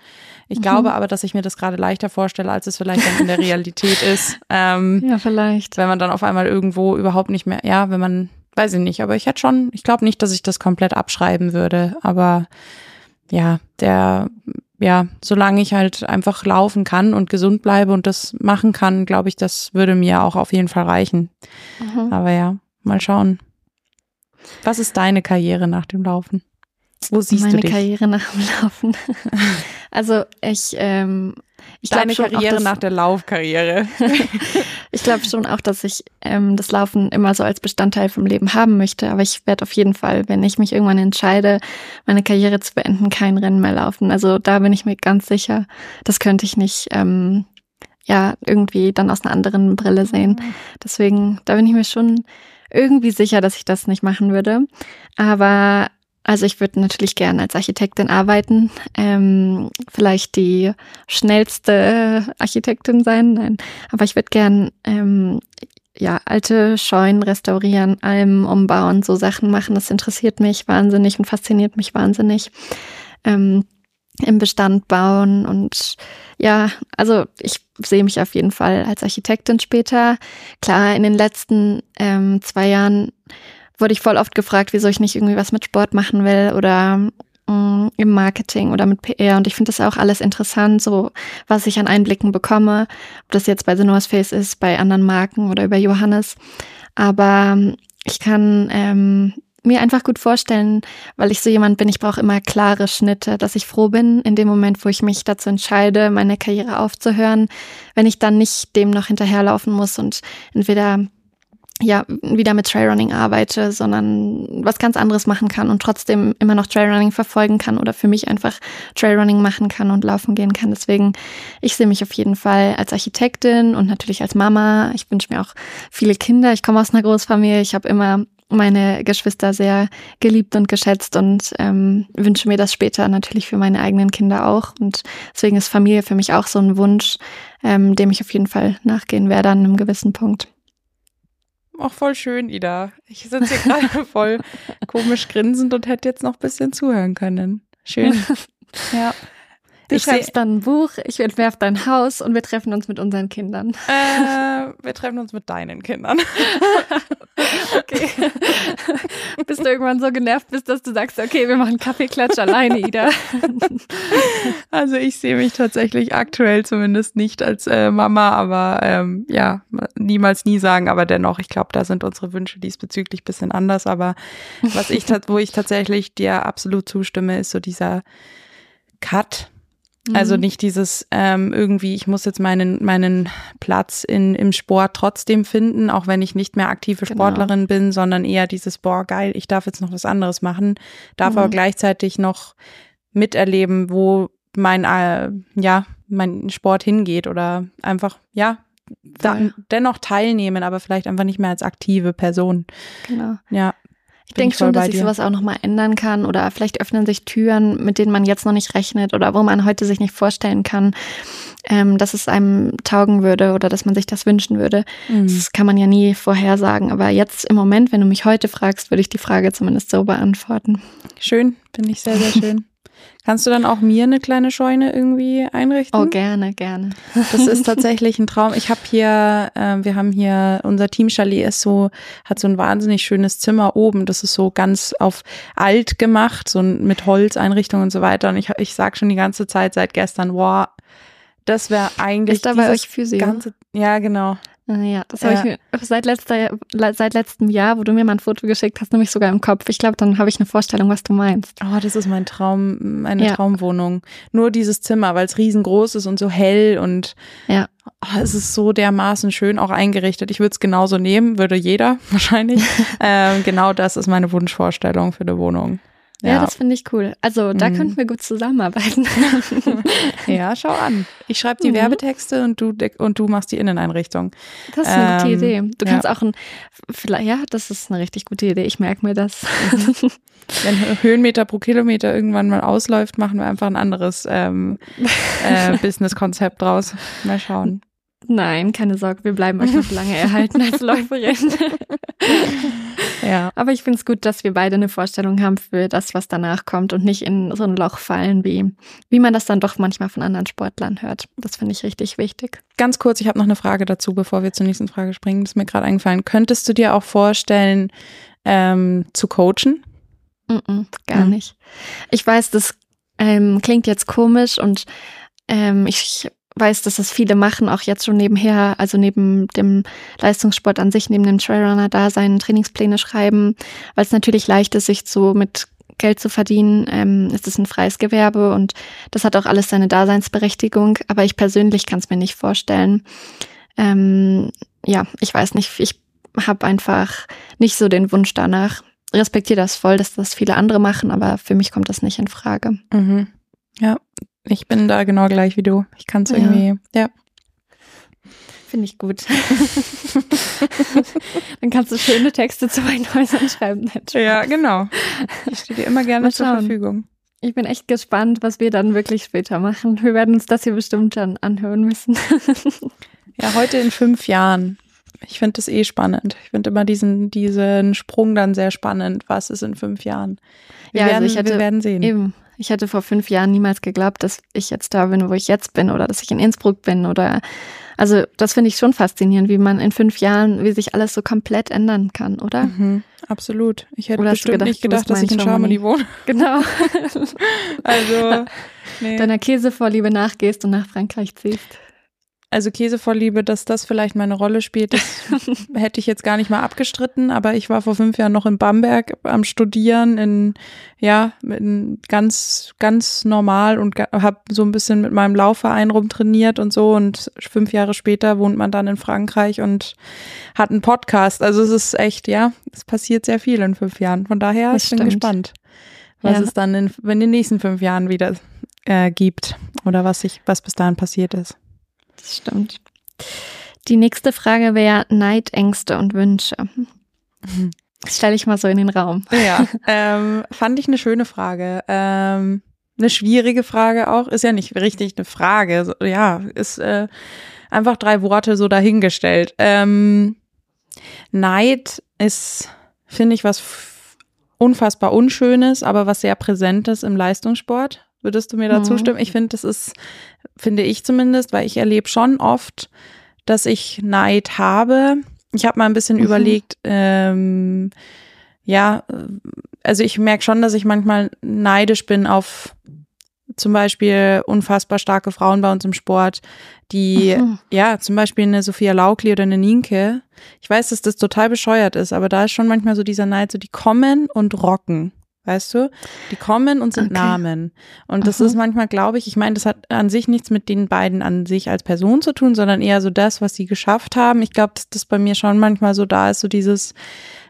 Ich mhm. glaube aber, dass ich mir das gerade leichter vorstelle, als es vielleicht dann in der Realität [LAUGHS] ist. Ähm, ja, vielleicht. Wenn man dann auf einmal irgendwo überhaupt nicht mehr, ja, wenn man, weiß ich nicht, aber ich hätte schon, ich glaube nicht, dass ich das komplett abschreiben würde, aber ja, der ja, solange ich halt einfach laufen kann und gesund bleibe und das machen kann, glaube ich, das würde mir auch auf jeden Fall reichen. Mhm. Aber ja, mal schauen. Was ist deine Karriere nach dem Laufen? Wo siehst Meine du dich? Karriere nach dem Laufen. [LAUGHS] also ich, ähm, ich Deine Karriere auch, nach der Laufkarriere. [LAUGHS] ich glaube schon auch, dass ich ähm, das Laufen immer so als Bestandteil vom Leben haben möchte. Aber ich werde auf jeden Fall, wenn ich mich irgendwann entscheide, meine Karriere zu beenden, kein Rennen mehr laufen. Also da bin ich mir ganz sicher, das könnte ich nicht ähm, ja irgendwie dann aus einer anderen Brille sehen. Deswegen, da bin ich mir schon irgendwie sicher, dass ich das nicht machen würde. Aber also ich würde natürlich gerne als Architektin arbeiten, ähm, vielleicht die schnellste Architektin sein, nein, aber ich würde gern ähm, ja alte Scheunen restaurieren, Almen umbauen, so Sachen machen. Das interessiert mich wahnsinnig und fasziniert mich wahnsinnig. Ähm, im Bestand bauen und ja, also ich sehe mich auf jeden Fall als Architektin später. Klar, in den letzten ähm, zwei Jahren wurde ich voll oft gefragt, wieso ich nicht irgendwie was mit Sport machen will oder mh, mm, im Marketing oder mit PR. Und ich finde das auch alles interessant, so was ich an Einblicken bekomme, ob das jetzt bei The North Face ist, bei anderen Marken oder über Johannes. Aber ich kann ähm, mir einfach gut vorstellen, weil ich so jemand bin, ich brauche immer klare Schnitte, dass ich froh bin in dem Moment, wo ich mich dazu entscheide, meine Karriere aufzuhören, wenn ich dann nicht dem noch hinterherlaufen muss und entweder ja, wieder mit Trailrunning arbeite, sondern was ganz anderes machen kann und trotzdem immer noch Trailrunning verfolgen kann oder für mich einfach Trailrunning machen kann und laufen gehen kann. Deswegen, ich sehe mich auf jeden Fall als Architektin und natürlich als Mama. Ich wünsche mir auch viele Kinder. Ich komme aus einer Großfamilie. Ich habe immer meine Geschwister sehr geliebt und geschätzt und ähm, wünsche mir das später natürlich für meine eigenen Kinder auch. Und deswegen ist Familie für mich auch so ein Wunsch, ähm, dem ich auf jeden Fall nachgehen werde an einem gewissen Punkt. Auch voll schön, Ida. Ich sitze hier gerade [LAUGHS] voll komisch grinsend und hätte jetzt noch ein bisschen zuhören können. Schön. [LAUGHS] ja. Du ich schreibst dann ein Buch, ich entwerfe dein Haus und wir treffen uns mit unseren Kindern. Äh, wir treffen uns mit deinen Kindern. [LAUGHS] okay. Bis du irgendwann so genervt bist, dass du sagst, okay, wir machen Kaffeeklatsch alleine, Ida. [LAUGHS] also ich sehe mich tatsächlich aktuell zumindest nicht als äh, Mama, aber ähm, ja, niemals nie sagen, aber dennoch, ich glaube, da sind unsere Wünsche diesbezüglich bisschen anders. Aber was ich, wo ich tatsächlich dir absolut zustimme, ist so dieser Cut also mhm. nicht dieses ähm, irgendwie, ich muss jetzt meinen, meinen Platz in, im Sport trotzdem finden, auch wenn ich nicht mehr aktive genau. Sportlerin bin, sondern eher dieses, boah, geil, ich darf jetzt noch was anderes machen, darf mhm. aber gleichzeitig noch miterleben, wo mein, äh, ja, mein Sport hingeht oder einfach, ja, da, dennoch teilnehmen, aber vielleicht einfach nicht mehr als aktive Person. Genau. Ja. Ich denke schon, dass sich sowas auch nochmal ändern kann oder vielleicht öffnen sich Türen, mit denen man jetzt noch nicht rechnet oder wo man heute sich nicht vorstellen kann, ähm, dass es einem taugen würde oder dass man sich das wünschen würde. Mhm. Das kann man ja nie vorhersagen. Aber jetzt im Moment, wenn du mich heute fragst, würde ich die Frage zumindest so beantworten. Schön, finde ich sehr, sehr [LAUGHS] schön. Kannst du dann auch mir eine kleine Scheune irgendwie einrichten? Oh, gerne, gerne. Das ist [LAUGHS] tatsächlich ein Traum. Ich habe hier, äh, wir haben hier, unser Teamchalet ist so, hat so ein wahnsinnig schönes Zimmer oben. Das ist so ganz auf alt gemacht, so mit Holzeinrichtungen und so weiter. Und ich, ich sag schon die ganze Zeit seit gestern, wow, das wäre eigentlich. Ist da bei euch Physio? Ganze, ja, genau. Ja, das habe ja. ich mir seit, letzter, seit letztem Jahr, wo du mir mal ein Foto geschickt hast, nämlich sogar im Kopf. Ich glaube, dann habe ich eine Vorstellung, was du meinst. Oh, das ist mein Traum, meine ja. Traumwohnung. Nur dieses Zimmer, weil es riesengroß ist und so hell und ja. Oh, es ist so dermaßen schön auch eingerichtet. Ich würde es genauso nehmen, würde jeder [LAUGHS] wahrscheinlich. [LAUGHS] ähm, genau das ist meine Wunschvorstellung für eine Wohnung. Ja, ja das finde ich cool. Also da mhm. könnten wir gut zusammenarbeiten. [LAUGHS] [LAUGHS] ja, schau an. Ich schreibe die mhm. Werbetexte und du und du machst die Inneneinrichtung. Das ist eine ähm, gute Idee. Du kannst ja. auch ein, vielleicht, ja, das ist eine richtig gute Idee. Ich merke mir das. Wenn Höhenmeter pro Kilometer irgendwann mal ausläuft, machen wir einfach ein anderes ähm, [LAUGHS] äh, Business-Konzept draus. Mal schauen. Nein, keine Sorge, wir bleiben euch noch lange erhalten als Läuferin. Ja. Aber ich finde es gut, dass wir beide eine Vorstellung haben für das, was danach kommt und nicht in so ein Loch fallen, wie, wie man das dann doch manchmal von anderen Sportlern hört. Das finde ich richtig wichtig. Ganz kurz, ich habe noch eine Frage dazu, bevor wir zur nächsten Frage springen. Das ist mir gerade eingefallen. Könntest du dir auch vorstellen, ähm, zu coachen? Mm -mm, gar mhm. nicht. Ich weiß, das ähm, klingt jetzt komisch und ähm, ich weiß, dass das viele machen, auch jetzt schon nebenher, also neben dem Leistungssport an sich, neben dem Trailrunner da seinen Trainingspläne schreiben, weil es natürlich leicht ist, sich so mit Geld zu verdienen. Ähm, es ist ein freies Gewerbe und das hat auch alles seine Daseinsberechtigung, aber ich persönlich kann es mir nicht vorstellen. Ähm, ja, ich weiß nicht, ich habe einfach nicht so den Wunsch danach. Respektiere das voll, dass das viele andere machen, aber für mich kommt das nicht in Frage. Mhm. Ja, ich bin da genau gleich wie du. Ich kann es irgendwie, ja. Finde ich gut. [LAUGHS] Dann kannst du schöne Texte zu meinen Häusern schreiben. Ja, genau. Ich stehe dir immer gerne zur Verfügung. Ich bin echt gespannt, was wir dann wirklich später machen. Wir werden uns das hier bestimmt dann anhören müssen. [LAUGHS] ja, heute in fünf Jahren. Ich finde das eh spannend. Ich finde immer diesen, diesen Sprung dann sehr spannend. Was ist in fünf Jahren? Wir, ja, also werden, also hatte, wir werden sehen. Eben. Ich hätte vor fünf Jahren niemals geglaubt, dass ich jetzt da bin, wo ich jetzt bin oder dass ich in Innsbruck bin oder also das finde ich schon faszinierend, wie man in fünf Jahren, wie sich alles so komplett ändern kann, oder? Mhm, absolut. Ich hätte bestimmt gedacht, nicht gedacht, dass ich in Chamonix wohne. [LAUGHS] Genau. [LAUGHS] also [LAUGHS] nee. deiner Käsevorliebe nachgehst und nach Frankreich ziehst. Also Käsevorliebe, dass das vielleicht meine Rolle spielt, das [LAUGHS] hätte ich jetzt gar nicht mal abgestritten, aber ich war vor fünf Jahren noch in Bamberg am Studieren, in ja, in ganz, ganz normal und habe so ein bisschen mit meinem Laufverein rumtrainiert und so. Und fünf Jahre später wohnt man dann in Frankreich und hat einen Podcast. Also es ist echt, ja, es passiert sehr viel in fünf Jahren. Von daher, das ich bin gespannt, was ja. es dann in, in den nächsten fünf Jahren wieder äh, gibt oder was sich, was bis dahin passiert ist. Das stimmt. Die nächste Frage wäre Neidängste und Wünsche. Das stelle ich mal so in den Raum. Ja, [LAUGHS] ähm, fand ich eine schöne Frage. Ähm, eine schwierige Frage auch. Ist ja nicht richtig eine Frage. Ja, ist äh, einfach drei Worte so dahingestellt. Ähm, Neid ist, finde ich, was unfassbar Unschönes, aber was sehr Präsentes im Leistungssport. Würdest du mir da mhm. zustimmen? Ich finde, das ist, finde ich zumindest, weil ich erlebe schon oft, dass ich Neid habe. Ich habe mal ein bisschen mhm. überlegt, ähm, ja, also ich merke schon, dass ich manchmal neidisch bin auf zum Beispiel unfassbar starke Frauen bei uns im Sport, die, mhm. ja, zum Beispiel eine Sophia Laukli oder eine Nienke. Ich weiß, dass das total bescheuert ist, aber da ist schon manchmal so dieser Neid, so die kommen und rocken. Weißt du? Die kommen und sind okay. Namen. Und das Aha. ist manchmal, glaube ich, ich meine, das hat an sich nichts mit den beiden an sich als Person zu tun, sondern eher so das, was sie geschafft haben. Ich glaube, dass das bei mir schon manchmal so da ist, so dieses,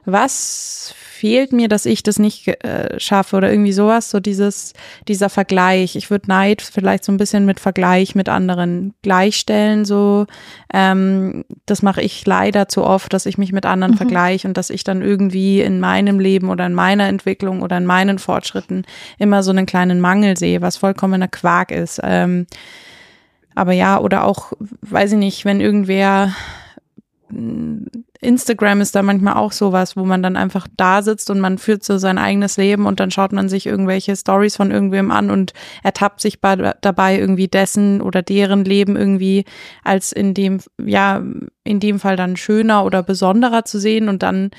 was fehlt mir, dass ich das nicht äh, schaffe oder irgendwie sowas, so dieses, dieser Vergleich. Ich würde Neid vielleicht so ein bisschen mit Vergleich mit anderen gleichstellen, so. Ähm, das mache ich leider zu oft, dass ich mich mit anderen mhm. vergleiche und dass ich dann irgendwie in meinem Leben oder in meiner Entwicklung oder in meinen Fortschritten immer so einen kleinen Mangel sehe, was vollkommener Quark ist. Ähm, aber ja, oder auch, weiß ich nicht, wenn irgendwer Instagram ist da manchmal auch sowas, wo man dann einfach da sitzt und man führt so sein eigenes Leben und dann schaut man sich irgendwelche Stories von irgendwem an und ertappt sich bei, dabei irgendwie dessen oder deren Leben irgendwie als in dem, ja, in dem Fall dann schöner oder besonderer zu sehen und dann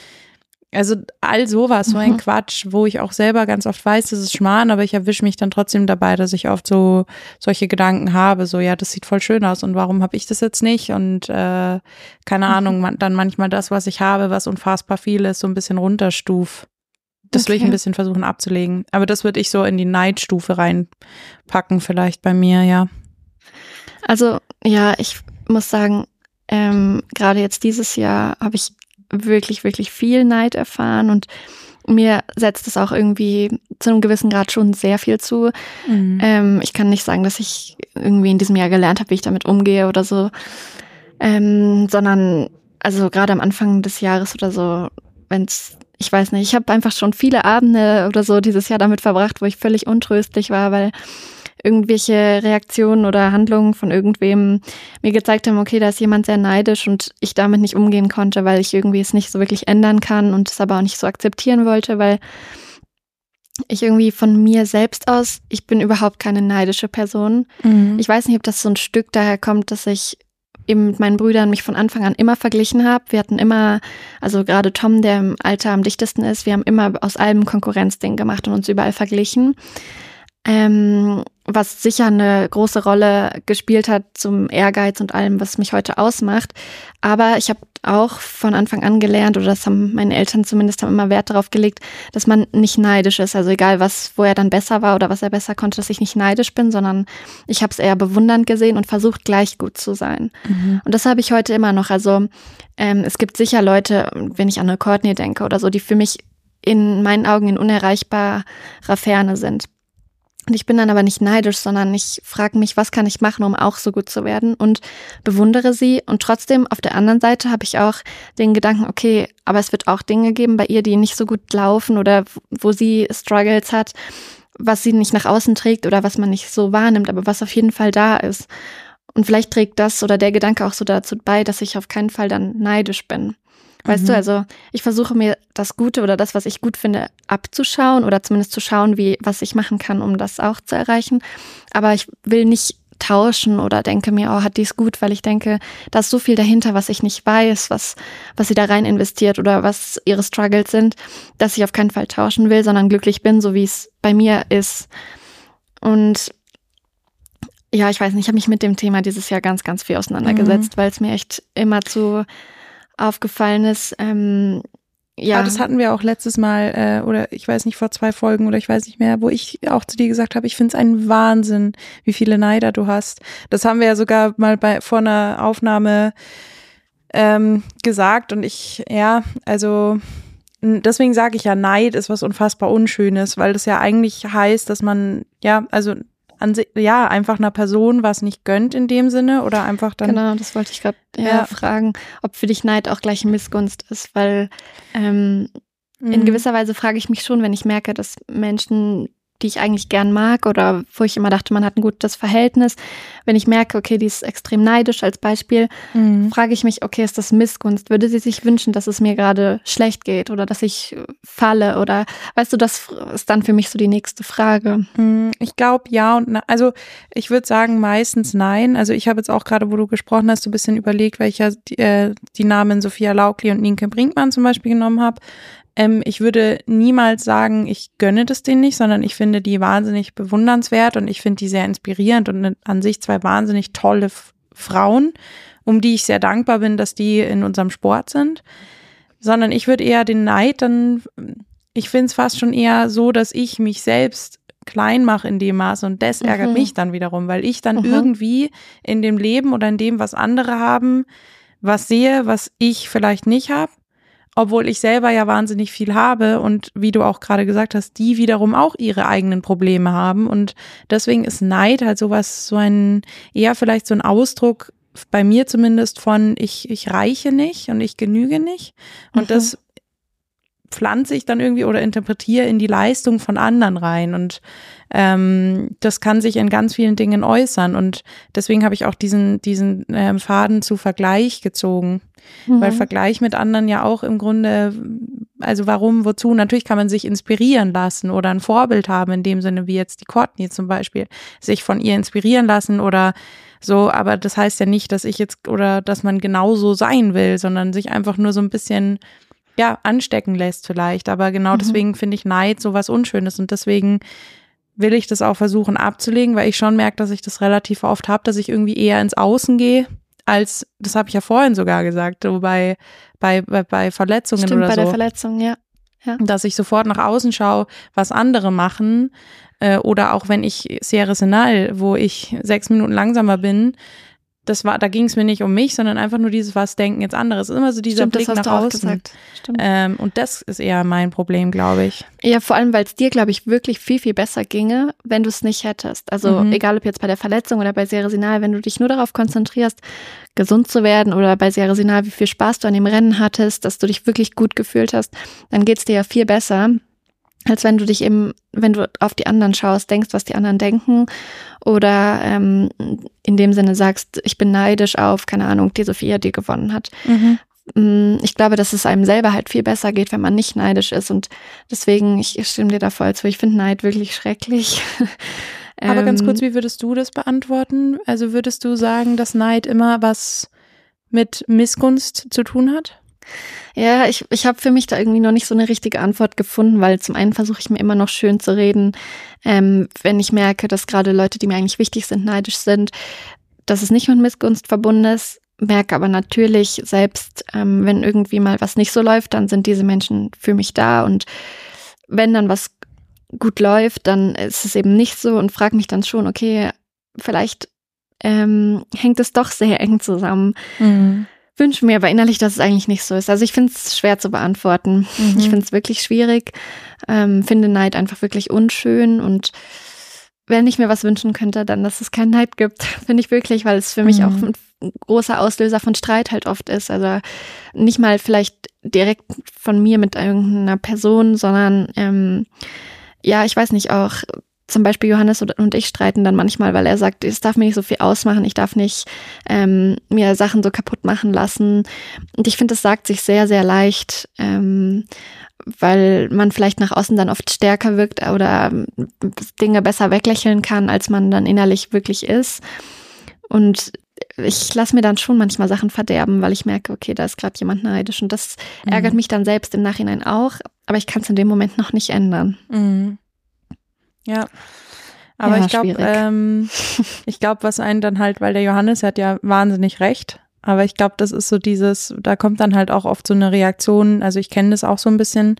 also all sowas, so ein mhm. Quatsch, wo ich auch selber ganz oft weiß, das ist Schmarrn, aber ich erwische mich dann trotzdem dabei, dass ich oft so solche Gedanken habe, so ja, das sieht voll schön aus und warum habe ich das jetzt nicht? Und äh, keine mhm. Ahnung, man, dann manchmal das, was ich habe, was unfassbar viel ist, so ein bisschen runterstuf. Das okay. will ich ein bisschen versuchen abzulegen. Aber das würde ich so in die Neidstufe reinpacken, vielleicht bei mir, ja. Also ja, ich muss sagen, ähm, gerade jetzt dieses Jahr habe ich wirklich, wirklich viel Neid erfahren und mir setzt es auch irgendwie zu einem gewissen Grad schon sehr viel zu. Mhm. Ähm, ich kann nicht sagen, dass ich irgendwie in diesem Jahr gelernt habe, wie ich damit umgehe oder so, ähm, sondern also gerade am Anfang des Jahres oder so, wenn es ich weiß nicht, ich habe einfach schon viele Abende oder so dieses Jahr damit verbracht, wo ich völlig untröstlich war, weil irgendwelche Reaktionen oder Handlungen von irgendwem mir gezeigt haben, okay, da ist jemand sehr neidisch und ich damit nicht umgehen konnte, weil ich irgendwie es nicht so wirklich ändern kann und es aber auch nicht so akzeptieren wollte, weil ich irgendwie von mir selbst aus, ich bin überhaupt keine neidische Person. Mhm. Ich weiß nicht, ob das so ein Stück daher kommt, dass ich eben mit meinen Brüdern mich von Anfang an immer verglichen habe. Wir hatten immer, also gerade Tom, der im Alter am dichtesten ist, wir haben immer aus allem Konkurrenzding gemacht und uns überall verglichen. Ähm, was sicher eine große Rolle gespielt hat zum Ehrgeiz und allem, was mich heute ausmacht. Aber ich habe auch von Anfang an gelernt, oder das haben meine Eltern zumindest haben immer Wert darauf gelegt, dass man nicht neidisch ist. Also egal, was, wo er dann besser war oder was er besser konnte, dass ich nicht neidisch bin, sondern ich habe es eher bewundernd gesehen und versucht, gleich gut zu sein. Mhm. Und das habe ich heute immer noch. Also ähm, es gibt sicher Leute, wenn ich an eine Courtney denke oder so, die für mich in meinen Augen in unerreichbarer Ferne sind. Und ich bin dann aber nicht neidisch, sondern ich frage mich, was kann ich machen, um auch so gut zu werden und bewundere sie. Und trotzdem auf der anderen Seite habe ich auch den Gedanken, okay, aber es wird auch Dinge geben bei ihr, die nicht so gut laufen oder wo sie Struggles hat, was sie nicht nach außen trägt oder was man nicht so wahrnimmt, aber was auf jeden Fall da ist. Und vielleicht trägt das oder der Gedanke auch so dazu bei, dass ich auf keinen Fall dann neidisch bin. Weißt mhm. du, also ich versuche mir das Gute oder das, was ich gut finde, abzuschauen oder zumindest zu schauen, wie, was ich machen kann, um das auch zu erreichen. Aber ich will nicht tauschen oder denke mir, oh, hat dies gut, weil ich denke, da ist so viel dahinter, was ich nicht weiß, was, was sie da rein investiert oder was ihre Struggles sind, dass ich auf keinen Fall tauschen will, sondern glücklich bin, so wie es bei mir ist. Und ja, ich weiß nicht, ich habe mich mit dem Thema dieses Jahr ganz, ganz viel auseinandergesetzt, mhm. weil es mir echt immer zu aufgefallen ist. Ähm, ja. Aber das hatten wir auch letztes Mal, äh, oder ich weiß nicht, vor zwei Folgen oder ich weiß nicht mehr, wo ich auch zu dir gesagt habe, ich finde es ein Wahnsinn, wie viele Neider du hast. Das haben wir ja sogar mal bei vor einer Aufnahme ähm, gesagt und ich, ja, also deswegen sage ich ja, Neid ist was unfassbar Unschönes, weil das ja eigentlich heißt, dass man, ja, also an ja, einfach einer Person was nicht gönnt in dem Sinne oder einfach dann. Genau, das wollte ich gerade ja, ja. fragen, ob für dich Neid auch gleich Missgunst ist, weil ähm, mhm. in gewisser Weise frage ich mich schon, wenn ich merke, dass Menschen die ich eigentlich gern mag oder wo ich immer dachte, man hat ein gutes Verhältnis. Wenn ich merke, okay, die ist extrem neidisch als Beispiel, mhm. frage ich mich, okay, ist das Missgunst? Würde sie sich wünschen, dass es mir gerade schlecht geht oder dass ich falle oder weißt du, das ist dann für mich so die nächste Frage. Mhm, ich glaube ja und na, also ich würde sagen meistens nein. Also ich habe jetzt auch gerade, wo du gesprochen hast, so ein bisschen überlegt, weil ich ja die, äh, die Namen Sophia Laukli und Nienke Brinkmann zum Beispiel genommen habe. Ähm, ich würde niemals sagen, ich gönne das denen nicht, sondern ich finde die wahnsinnig bewundernswert und ich finde die sehr inspirierend und an sich zwei wahnsinnig tolle Frauen, um die ich sehr dankbar bin, dass die in unserem Sport sind. Sondern ich würde eher den Neid dann, ich finde es fast schon eher so, dass ich mich selbst klein mache in dem Maße und das ärgert mhm. mich dann wiederum, weil ich dann mhm. irgendwie in dem Leben oder in dem, was andere haben, was sehe, was ich vielleicht nicht habe obwohl ich selber ja wahnsinnig viel habe und wie du auch gerade gesagt hast, die wiederum auch ihre eigenen Probleme haben und deswegen ist Neid halt sowas, so ein, eher vielleicht so ein Ausdruck bei mir zumindest von ich, ich reiche nicht und ich genüge nicht und mhm. das pflanze ich dann irgendwie oder interpretiere in die Leistung von anderen rein und ähm, das kann sich in ganz vielen Dingen äußern und deswegen habe ich auch diesen diesen ähm, Faden zu Vergleich gezogen, mhm. weil Vergleich mit anderen ja auch im Grunde also warum, wozu? Natürlich kann man sich inspirieren lassen oder ein Vorbild haben, in dem Sinne wie jetzt die Courtney zum Beispiel, sich von ihr inspirieren lassen oder so, aber das heißt ja nicht, dass ich jetzt oder dass man genauso sein will, sondern sich einfach nur so ein bisschen ja, anstecken lässt vielleicht. Aber genau mhm. deswegen finde ich Neid so was Unschönes und deswegen will ich das auch versuchen abzulegen, weil ich schon merke, dass ich das relativ oft habe, dass ich irgendwie eher ins Außen gehe, als, das habe ich ja vorhin sogar gesagt, so bei, bei, bei, bei Verletzungen Stimmt, oder bei so. bei der Verletzung, ja. ja. Dass ich sofort nach außen schaue, was andere machen. Äh, oder auch wenn ich Sierra Senal, wo ich sechs Minuten langsamer bin, das war, da ging es mir nicht um mich, sondern einfach nur dieses, was denken jetzt andere. Es ist immer so dieser Stimmt, Blick nach außen. Ähm, und das ist eher mein Problem, glaube ich. Ja, vor allem, weil es dir, glaube ich, wirklich viel, viel besser ginge, wenn du es nicht hättest. Also mhm. egal ob jetzt bei der Verletzung oder bei Seresinal, wenn du dich nur darauf konzentrierst, gesund zu werden oder bei Seresinal, wie viel Spaß du an dem Rennen hattest, dass du dich wirklich gut gefühlt hast, dann geht's dir ja viel besser als wenn du dich eben, wenn du auf die anderen schaust, denkst, was die anderen denken oder ähm, in dem Sinne sagst, ich bin neidisch auf, keine Ahnung, die Sophia, die gewonnen hat. Mhm. Mm, ich glaube, dass es einem selber halt viel besser geht, wenn man nicht neidisch ist und deswegen, ich stimme dir da voll zu, ich finde Neid wirklich schrecklich. [LAUGHS] Aber ganz kurz, ähm, wie würdest du das beantworten? Also würdest du sagen, dass Neid immer was mit Missgunst zu tun hat? Ja, ich, ich habe für mich da irgendwie noch nicht so eine richtige Antwort gefunden, weil zum einen versuche ich mir immer noch schön zu reden, ähm, wenn ich merke, dass gerade Leute, die mir eigentlich wichtig sind, neidisch sind, dass es nicht mit Missgunst verbunden ist, merke aber natürlich selbst, ähm, wenn irgendwie mal was nicht so läuft, dann sind diese Menschen für mich da und wenn dann was gut läuft, dann ist es eben nicht so und frage mich dann schon, okay, vielleicht ähm, hängt es doch sehr eng zusammen. Mhm. Wünsche mir aber innerlich, dass es eigentlich nicht so ist. Also ich finde es schwer zu beantworten. Mhm. Ich finde es wirklich schwierig. Ähm, finde Neid einfach wirklich unschön und wenn ich mir was wünschen könnte, dann, dass es keinen Neid gibt, [LAUGHS] finde ich wirklich, weil es für mich mhm. auch ein großer Auslöser von Streit halt oft ist. Also nicht mal vielleicht direkt von mir mit irgendeiner Person, sondern ähm, ja, ich weiß nicht, auch zum Beispiel Johannes und ich streiten dann manchmal, weil er sagt, es darf mir nicht so viel ausmachen, ich darf nicht ähm, mir Sachen so kaputt machen lassen. Und ich finde, das sagt sich sehr, sehr leicht, ähm, weil man vielleicht nach außen dann oft stärker wirkt oder Dinge besser weglächeln kann, als man dann innerlich wirklich ist. Und ich lasse mir dann schon manchmal Sachen verderben, weil ich merke, okay, da ist gerade jemand neidisch. Und das mhm. ärgert mich dann selbst im Nachhinein auch, aber ich kann es in dem Moment noch nicht ändern. Mhm. Ja. Aber ja, ich glaube, ähm, [LAUGHS] ich glaube, was einen dann halt, weil der Johannes hat ja wahnsinnig recht. Aber ich glaube, das ist so dieses, da kommt dann halt auch oft so eine Reaktion. Also ich kenne das auch so ein bisschen,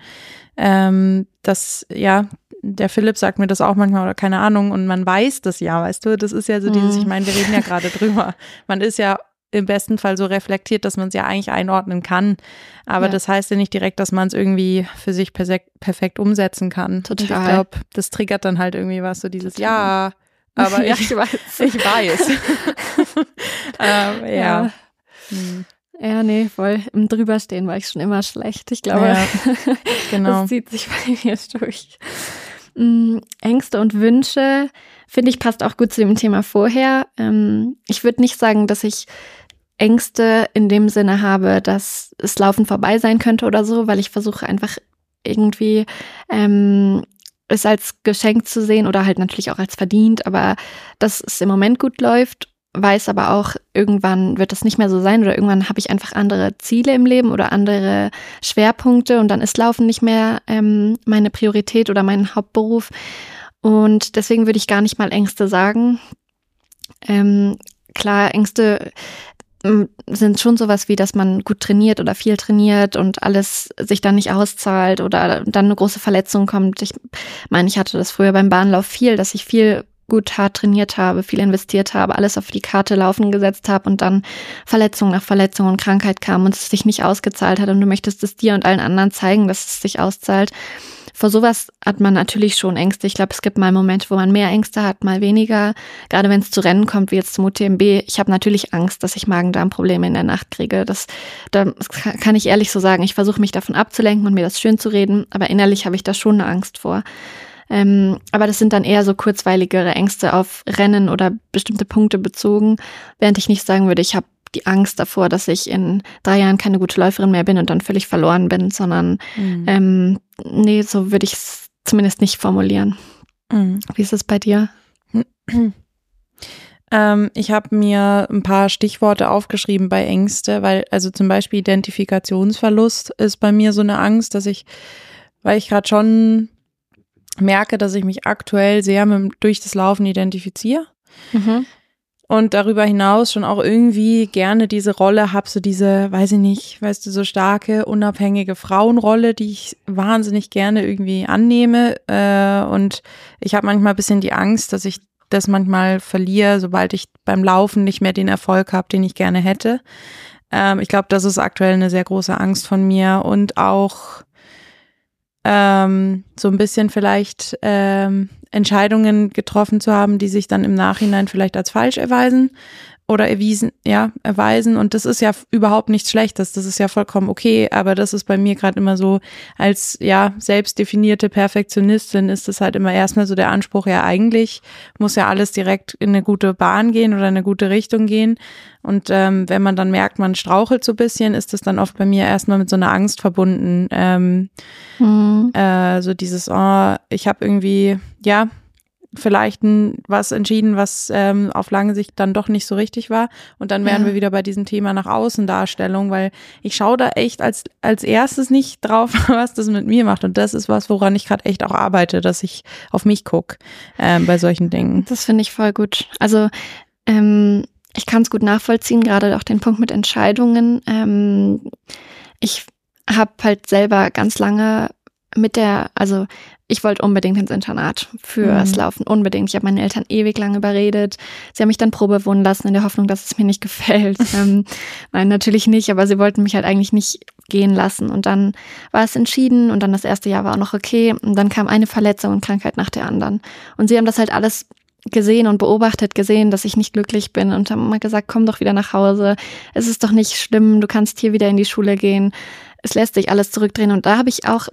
ähm, dass ja der Philipp sagt mir das auch manchmal oder keine Ahnung und man weiß das ja, weißt du, das ist ja so dieses, ich mhm. meine, wir reden ja gerade drüber. Man ist ja im besten Fall so reflektiert, dass man es ja eigentlich einordnen kann. Aber ja. das heißt ja nicht direkt, dass man es irgendwie für sich perfekt umsetzen kann. Total. Ich glaube, das triggert dann halt irgendwie was, so dieses Total. Ja, aber [LAUGHS] ja, ich, weiß. Ich weiß. [LAUGHS] [LAUGHS] ähm, ja. ja. Hm. Ja, nee, voll. Im Drüberstehen war ich schon immer schlecht. Ich glaube, ja, genau. das zieht sich bei mir durch. Mm, Ängste und Wünsche, finde ich, passt auch gut zu dem Thema vorher. Ähm, ich würde nicht sagen, dass ich Ängste in dem Sinne habe, dass es Laufen vorbei sein könnte oder so, weil ich versuche einfach irgendwie ähm, es als Geschenk zu sehen oder halt natürlich auch als verdient, aber dass es im Moment gut läuft weiß aber auch, irgendwann wird das nicht mehr so sein oder irgendwann habe ich einfach andere Ziele im Leben oder andere Schwerpunkte und dann ist Laufen nicht mehr ähm, meine Priorität oder mein Hauptberuf. Und deswegen würde ich gar nicht mal Ängste sagen. Ähm, klar, Ängste sind schon sowas wie, dass man gut trainiert oder viel trainiert und alles sich dann nicht auszahlt oder dann eine große Verletzung kommt. Ich meine, ich hatte das früher beim Bahnlauf viel, dass ich viel gut hart trainiert habe, viel investiert habe, alles auf die Karte laufen gesetzt habe und dann Verletzung nach Verletzung und Krankheit kam und es sich nicht ausgezahlt hat und du möchtest es dir und allen anderen zeigen, dass es sich auszahlt. Vor sowas hat man natürlich schon Ängste. Ich glaube, es gibt mal Momente, wo man mehr Ängste hat, mal weniger. Gerade wenn es zu Rennen kommt, wie jetzt zum UTMB. Ich habe natürlich Angst, dass ich Magen-Darm-Probleme in der Nacht kriege. Das, das kann ich ehrlich so sagen. Ich versuche mich davon abzulenken und mir das schön zu reden, aber innerlich habe ich da schon eine Angst vor. Ähm, aber das sind dann eher so kurzweiligere Ängste auf Rennen oder bestimmte Punkte bezogen, während ich nicht sagen würde, ich habe die Angst davor, dass ich in drei Jahren keine gute Läuferin mehr bin und dann völlig verloren bin, sondern mhm. ähm, nee, so würde ich es zumindest nicht formulieren. Mhm. Wie ist es bei dir? [CLEARS THROAT] Ähm, ich habe mir ein paar Stichworte aufgeschrieben bei Ängste, weil also zum Beispiel Identifikationsverlust ist bei mir so eine Angst, dass ich, weil ich gerade schon merke, dass ich mich aktuell sehr mit, durch das Laufen identifiziere. Mhm. Und darüber hinaus schon auch irgendwie gerne diese Rolle habe, so diese, weiß ich nicht, weißt du, so starke, unabhängige Frauenrolle, die ich wahnsinnig gerne irgendwie annehme. Äh, und ich habe manchmal ein bisschen die Angst, dass ich das manchmal verliere, sobald ich beim Laufen nicht mehr den Erfolg habe, den ich gerne hätte. Ähm, ich glaube, das ist aktuell eine sehr große Angst von mir und auch ähm, so ein bisschen vielleicht ähm, Entscheidungen getroffen zu haben, die sich dann im Nachhinein vielleicht als falsch erweisen oder erwiesen, ja, erweisen. Und das ist ja überhaupt nichts Schlechtes. Das ist ja vollkommen okay. Aber das ist bei mir gerade immer so, als ja, selbstdefinierte Perfektionistin ist das halt immer erstmal so der Anspruch, ja, eigentlich muss ja alles direkt in eine gute Bahn gehen oder eine gute Richtung gehen. Und ähm, wenn man dann merkt, man strauchelt so ein bisschen, ist das dann oft bei mir erstmal mit so einer Angst verbunden. Ähm, mhm. äh, so dieses, oh, ich habe irgendwie, ja, vielleicht was entschieden, was ähm, auf lange Sicht dann doch nicht so richtig war. Und dann wären Ja. wir wieder bei diesem Thema nach Außendarstellung, weil ich schaue da echt als, als erstes nicht drauf, [LAUGHS] was das mit mir macht. Und das ist was, woran ich gerade echt auch arbeite, dass ich auf mich gucke ähm, bei solchen Dingen. Das finde ich voll gut. Also ähm, ich kann es gut nachvollziehen, gerade auch den Punkt mit Entscheidungen. Ähm, ich habe halt selber ganz lange mit der, also ich wollte unbedingt ins Internat fürs Mhm. Laufen, unbedingt. Ich habe meine Eltern ewig lang überredet. Sie haben mich dann Probe wohnen lassen in der Hoffnung, dass es mir nicht [LAUGHS] gefällt. [LAUGHS] ähm, nein, natürlich nicht, aber sie wollten mich halt eigentlich nicht gehen lassen. Und dann war es entschieden und dann das erste Jahr war auch noch okay. Und dann kam eine Verletzung und Krankheit nach der anderen. Und sie haben das halt alles gesehen und beobachtet, gesehen, dass ich nicht glücklich bin und haben immer gesagt, komm doch wieder nach Hause. Es ist doch nicht schlimm, du kannst hier wieder in die Schule gehen. Es lässt sich alles zurückdrehen. Und da habe ich auch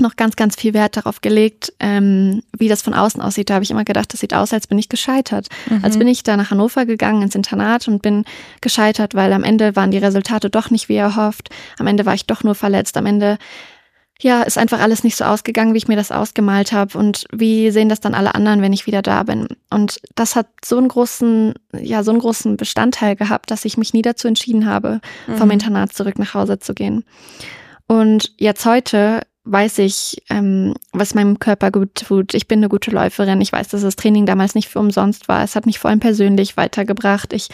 noch ganz, ganz viel Wert darauf gelegt, ähm, wie das von außen aussieht. Da habe ich immer gedacht, das sieht aus, als bin ich gescheitert. Als bin ich da nach Hannover gegangen ins Internat und bin gescheitert, weil am Ende waren die Resultate doch nicht wie erhofft. Am Ende war ich doch nur verletzt. Am Ende ja, ist einfach alles nicht so ausgegangen, wie ich mir das ausgemalt habe. Und wie sehen das dann alle anderen, wenn ich wieder da bin? Und das hat so einen großen, ja, so einen großen Bestandteil gehabt, dass ich mich nie dazu entschieden habe, vom Mhm. Internat zurück nach Hause zu gehen. Und jetzt heute weiß ich, ähm, was meinem Körper gut tut. Ich bin eine gute Läuferin. Ich weiß, dass das Training damals nicht für umsonst war. Es hat mich vor allem persönlich weitergebracht. Ich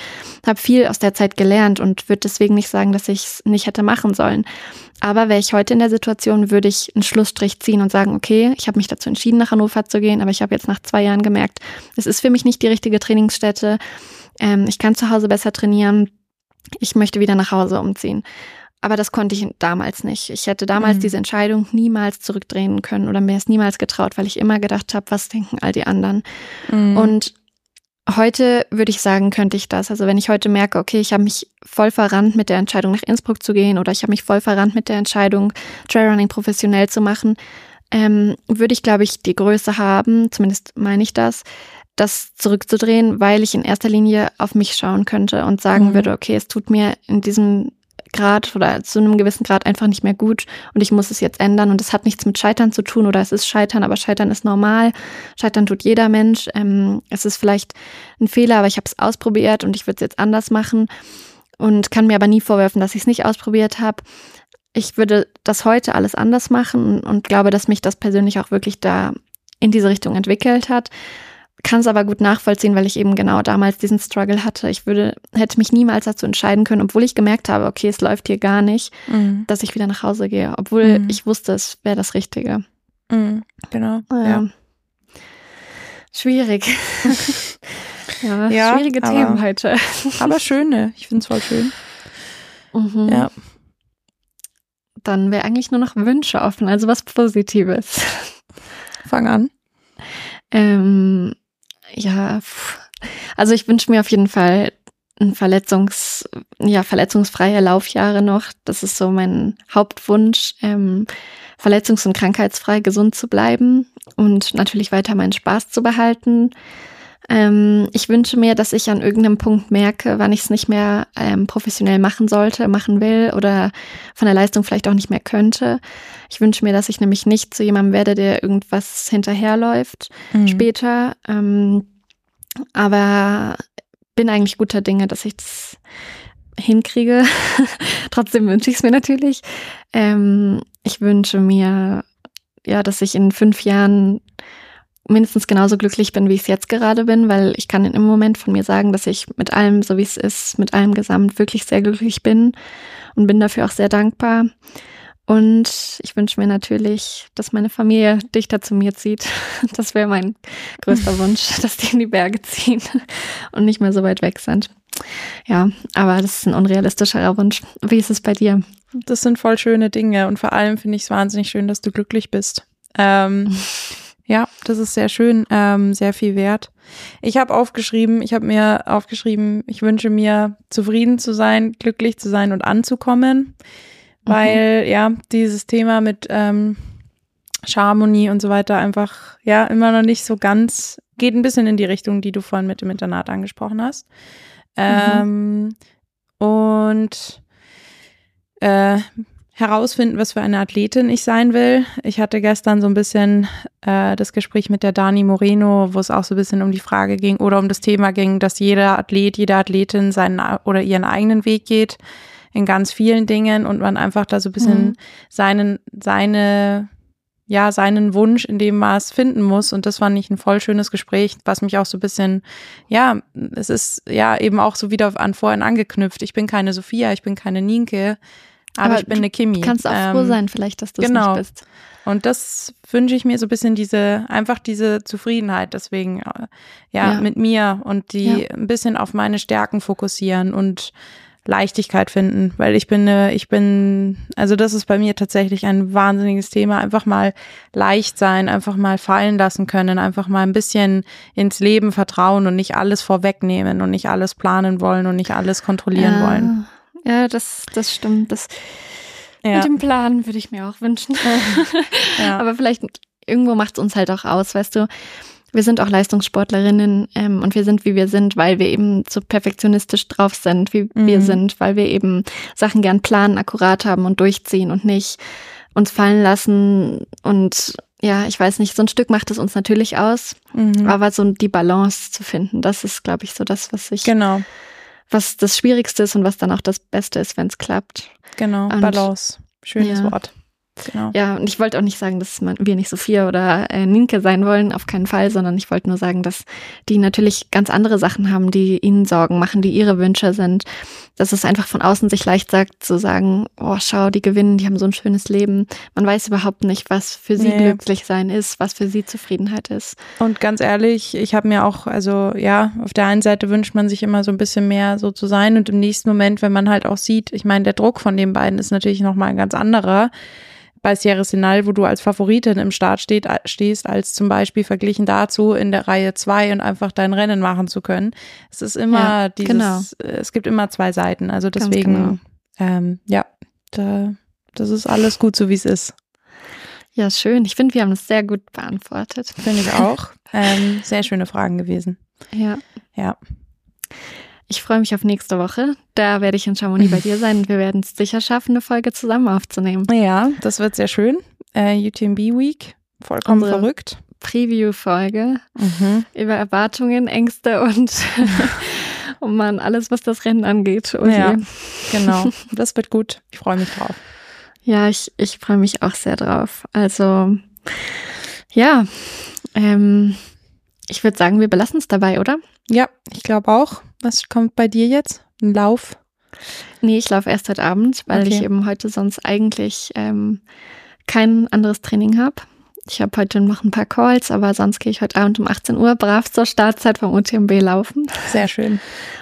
habe viel aus der Zeit gelernt und würde deswegen nicht sagen, dass ich es nicht hätte machen sollen. Aber wäre ich heute in der Situation, würde ich einen Schlussstrich ziehen und sagen, okay, ich habe mich dazu entschieden, nach Hannover zu gehen, aber ich habe jetzt nach zwei Jahren gemerkt, es ist für mich nicht die richtige Trainingsstätte. Ähm, ich kann zu Hause besser trainieren. Ich möchte wieder nach Hause umziehen. Aber das konnte ich damals nicht. Ich hätte damals Mhm. diese Entscheidung niemals zurückdrehen können oder mir es niemals getraut, weil ich immer gedacht habe, was denken all die anderen. Mhm. Und heute würde ich sagen, könnte ich das. Also wenn ich heute merke, okay, ich habe mich voll verrannt mit der Entscheidung, nach Innsbruck zu gehen oder ich habe mich voll verrannt mit der Entscheidung, Trailrunning professionell zu machen, ähm, würde ich, glaube ich, die Größe haben, zumindest meine ich das, das zurückzudrehen, weil ich in erster Linie auf mich schauen könnte und sagen Mhm. würde, okay, es tut mir in diesem Grad oder zu einem gewissen Grad einfach nicht mehr gut und ich muss es jetzt ändern und es hat nichts mit Scheitern zu tun oder es ist Scheitern, aber Scheitern ist normal. Scheitern tut jeder Mensch. Ähm, es ist vielleicht ein Fehler, aber ich habe es ausprobiert und ich würde es jetzt anders machen und kann mir aber nie vorwerfen, dass ich es nicht ausprobiert habe. Ich würde das heute alles anders machen und glaube, dass mich das persönlich auch wirklich da in diese Richtung entwickelt hat. Kann es aber gut nachvollziehen, weil ich eben genau damals diesen Struggle hatte. Ich würde, hätte mich niemals dazu entscheiden können, obwohl ich gemerkt habe, okay, es läuft hier gar nicht, Mhm. dass ich wieder nach Hause gehe, obwohl Mhm. ich wusste, es wäre das Richtige. Mhm. Genau. Ja. Ja. Schwierig. [LAUGHS] ja, Ja, schwierige aber- Themen heute. Aber schöne. Ich finde es voll schön. Mhm. Ja. Dann wäre eigentlich nur noch Wünsche offen, also was Positives. Fang an. Ähm, ja, also ich wünsche mir auf jeden Fall ein Verletzungs, ja, verletzungsfreie Laufjahre noch. Das ist so mein Hauptwunsch, ähm, verletzungs- und krankheitsfrei gesund zu bleiben und natürlich weiter meinen Spaß zu behalten. Ähm, ich wünsche mir, dass ich an irgendeinem Punkt merke, wann ich es nicht mehr ähm, professionell machen sollte, machen will oder von der Leistung vielleicht auch nicht mehr könnte. Ich wünsche mir, dass ich nämlich nicht zu jemandem werde, der irgendwas hinterherläuft Mhm. später. Ähm, aber bin eigentlich guter Dinge, dass ich das hinkriege. [LAUGHS] Trotzdem wünsche ich es mir natürlich. Ähm, ich wünsche mir, ja, dass ich in fünf Jahren mindestens genauso glücklich bin, wie ich es jetzt gerade bin, weil ich kann im Moment von mir sagen, dass ich mit allem, so wie es ist, mit allem Gesamt wirklich sehr glücklich bin und bin dafür auch sehr dankbar. Und ich wünsche mir natürlich, dass meine Familie dichter zu mir zieht. [LAUGHS] Das wäre mein größter [LAUGHS] Wunsch, dass die in die Berge ziehen [LAUGHS] und nicht mehr so weit weg sind. Ja, aber das ist ein unrealistischerer Wunsch. Wie ist es bei dir? Das sind voll schöne Dinge und vor allem finde ich es wahnsinnig schön, dass du glücklich bist. Ähm, ja, das ist sehr schön, ähm, sehr viel wert. Ich habe aufgeschrieben, ich habe mir aufgeschrieben, ich wünsche mir zufrieden zu sein, glücklich zu sein und anzukommen, weil ja dieses Thema mit ähm, Scharmonie und so weiter einfach ja immer noch nicht so ganz geht ein bisschen in die Richtung, die du vorhin mit dem Internat angesprochen hast. Ähm, und äh, herausfinden, was für eine Athletin ich sein will. Ich hatte gestern so ein bisschen äh, das Gespräch mit der Dani Moreno, wo es auch so ein bisschen um die Frage ging oder um das Thema ging, dass jeder Athlet, jede Athletin seinen oder ihren eigenen Weg geht in ganz vielen Dingen und man einfach da so ein bisschen mhm. seinen, seine, ja, seinen Wunsch in dem Maß finden muss. Und das fand ich ein voll schönes Gespräch, was mich auch so ein bisschen, ja, es ist ja eben auch so wieder an vorhin angeknüpft. Ich bin keine Sophia, ich bin keine Nienke aber, aber ich bin eine Kimi. Du kannst auch ähm, froh sein, vielleicht, dass du es genau. nicht bist. Und das wünsche ich mir so ein bisschen diese, einfach diese Zufriedenheit, deswegen, äh, ja, ja. mit mir und die ja. ein bisschen auf meine Stärken fokussieren und Leichtigkeit finden, weil ich bin, ich bin, also das ist bei mir tatsächlich ein wahnsinniges Thema. Einfach mal leicht sein, einfach mal fallen lassen können, einfach mal ein bisschen ins Leben vertrauen und nicht alles vorwegnehmen und nicht alles planen wollen und nicht alles kontrollieren ja. wollen. Ja, das, das stimmt. Das ja. mit dem Plan würde ich mir auch wünschen. [LAUGHS] Ja. Aber vielleicht irgendwo macht es uns halt auch aus, weißt du. Wir sind auch Leistungssportlerinnen ähm, und wir sind, wie wir sind, weil wir eben so perfektionistisch drauf sind, wie mhm. wir sind, weil wir eben Sachen gern planen, akkurat haben und durchziehen und nicht uns fallen lassen. Und ja, ich weiß nicht, so ein Stück macht es uns natürlich aus, mhm. aber so die Balance zu finden, das ist, glaube ich, so das, was ich genau was das Schwierigste ist und was dann auch das Beste ist, wenn es klappt. Genau, und, Balance. Schönes ja. Wort. Genau. Ja, und ich wollte auch nicht sagen, dass wir nicht Sophia oder äh, Ninke sein wollen, auf keinen Fall, sondern ich wollte nur sagen, dass die natürlich ganz andere Sachen haben, die ihnen Sorgen machen, die ihre Wünsche sind. Dass es einfach von außen sich leicht sagt, zu sagen, oh, schau, die gewinnen, die haben so ein schönes Leben. Man weiß überhaupt nicht, was für sie nee. glücklich sein ist, was für sie Zufriedenheit ist. Und ganz ehrlich, ich habe mir auch, also ja, auf der einen Seite wünscht man sich immer so ein bisschen mehr so zu sein und im nächsten Moment, wenn man halt auch sieht, ich meine, der Druck von den beiden ist natürlich nochmal ein ganz anderer bei Sierra Sinal, wo du als Favoritin im Start steht, stehst, als zum Beispiel verglichen dazu in der Reihe zwei und einfach dein Rennen machen zu können. Es ist immer ja, dieses, genau. es gibt immer zwei Seiten. Also deswegen, genau. ähm, ja, da, das ist alles gut so, wie es ist. Ja, schön. Ich finde, wir haben es sehr gut beantwortet. Finde ich auch. [LAUGHS] ähm, sehr schöne Fragen gewesen. Ja. Ja. Ich freue mich auf nächste Woche. Da werde ich in Chamonix bei dir sein und wir werden es sicher schaffen, eine Folge zusammen aufzunehmen. Ja, das wird sehr schön. Äh, UTMB Week, vollkommen Unsere verrückt. Preview-Folge mhm. über Erwartungen, Ängste und [LAUGHS] oh Mann, alles, was das Rennen angeht. Okay. Ja, genau. [LAUGHS] Das wird gut. Ich freue mich drauf. Ja, ich, ich freue mich auch sehr drauf. Also, ja, ähm, ich würde sagen, wir belassen es dabei, oder? Ja, ich glaube auch. Was kommt bei dir jetzt? Ein Lauf? Nee, ich laufe erst heute Abend, weil okay. ich eben heute sonst eigentlich ähm, kein anderes Training habe. Ich habe heute noch ein paar Calls, aber sonst gehe ich heute Abend um 18 Uhr brav zur Startzeit vom UTMB laufen. Sehr schön.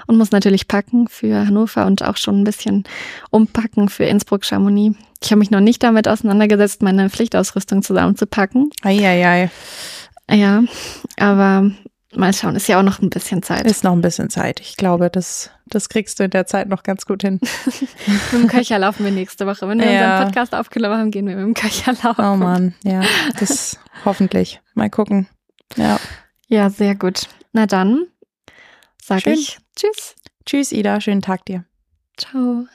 Und muss natürlich packen für Hannover und auch schon ein bisschen umpacken für Innsbruck Chamonix. Ich habe mich noch nicht damit auseinandergesetzt, meine Pflichtausrüstung zusammenzupacken. Eieiei. Ja, aber Mal schauen, ist ja auch noch ein bisschen Zeit. Ist noch ein bisschen Zeit. Ich glaube, das, das kriegst du in der Zeit noch ganz gut hin. [LAUGHS] mit dem Köcher laufen wir nächste Woche. Wenn wir ja. unseren Podcast aufgenommen haben, gehen wir mit dem Köcher laufen. Oh Mann, ja. Das [LAUGHS] hoffentlich. Mal gucken. Ja. Ja, sehr gut. Na dann sage ich Tschüss. Tschüss, Ida. Schönen Tag dir. Ciao.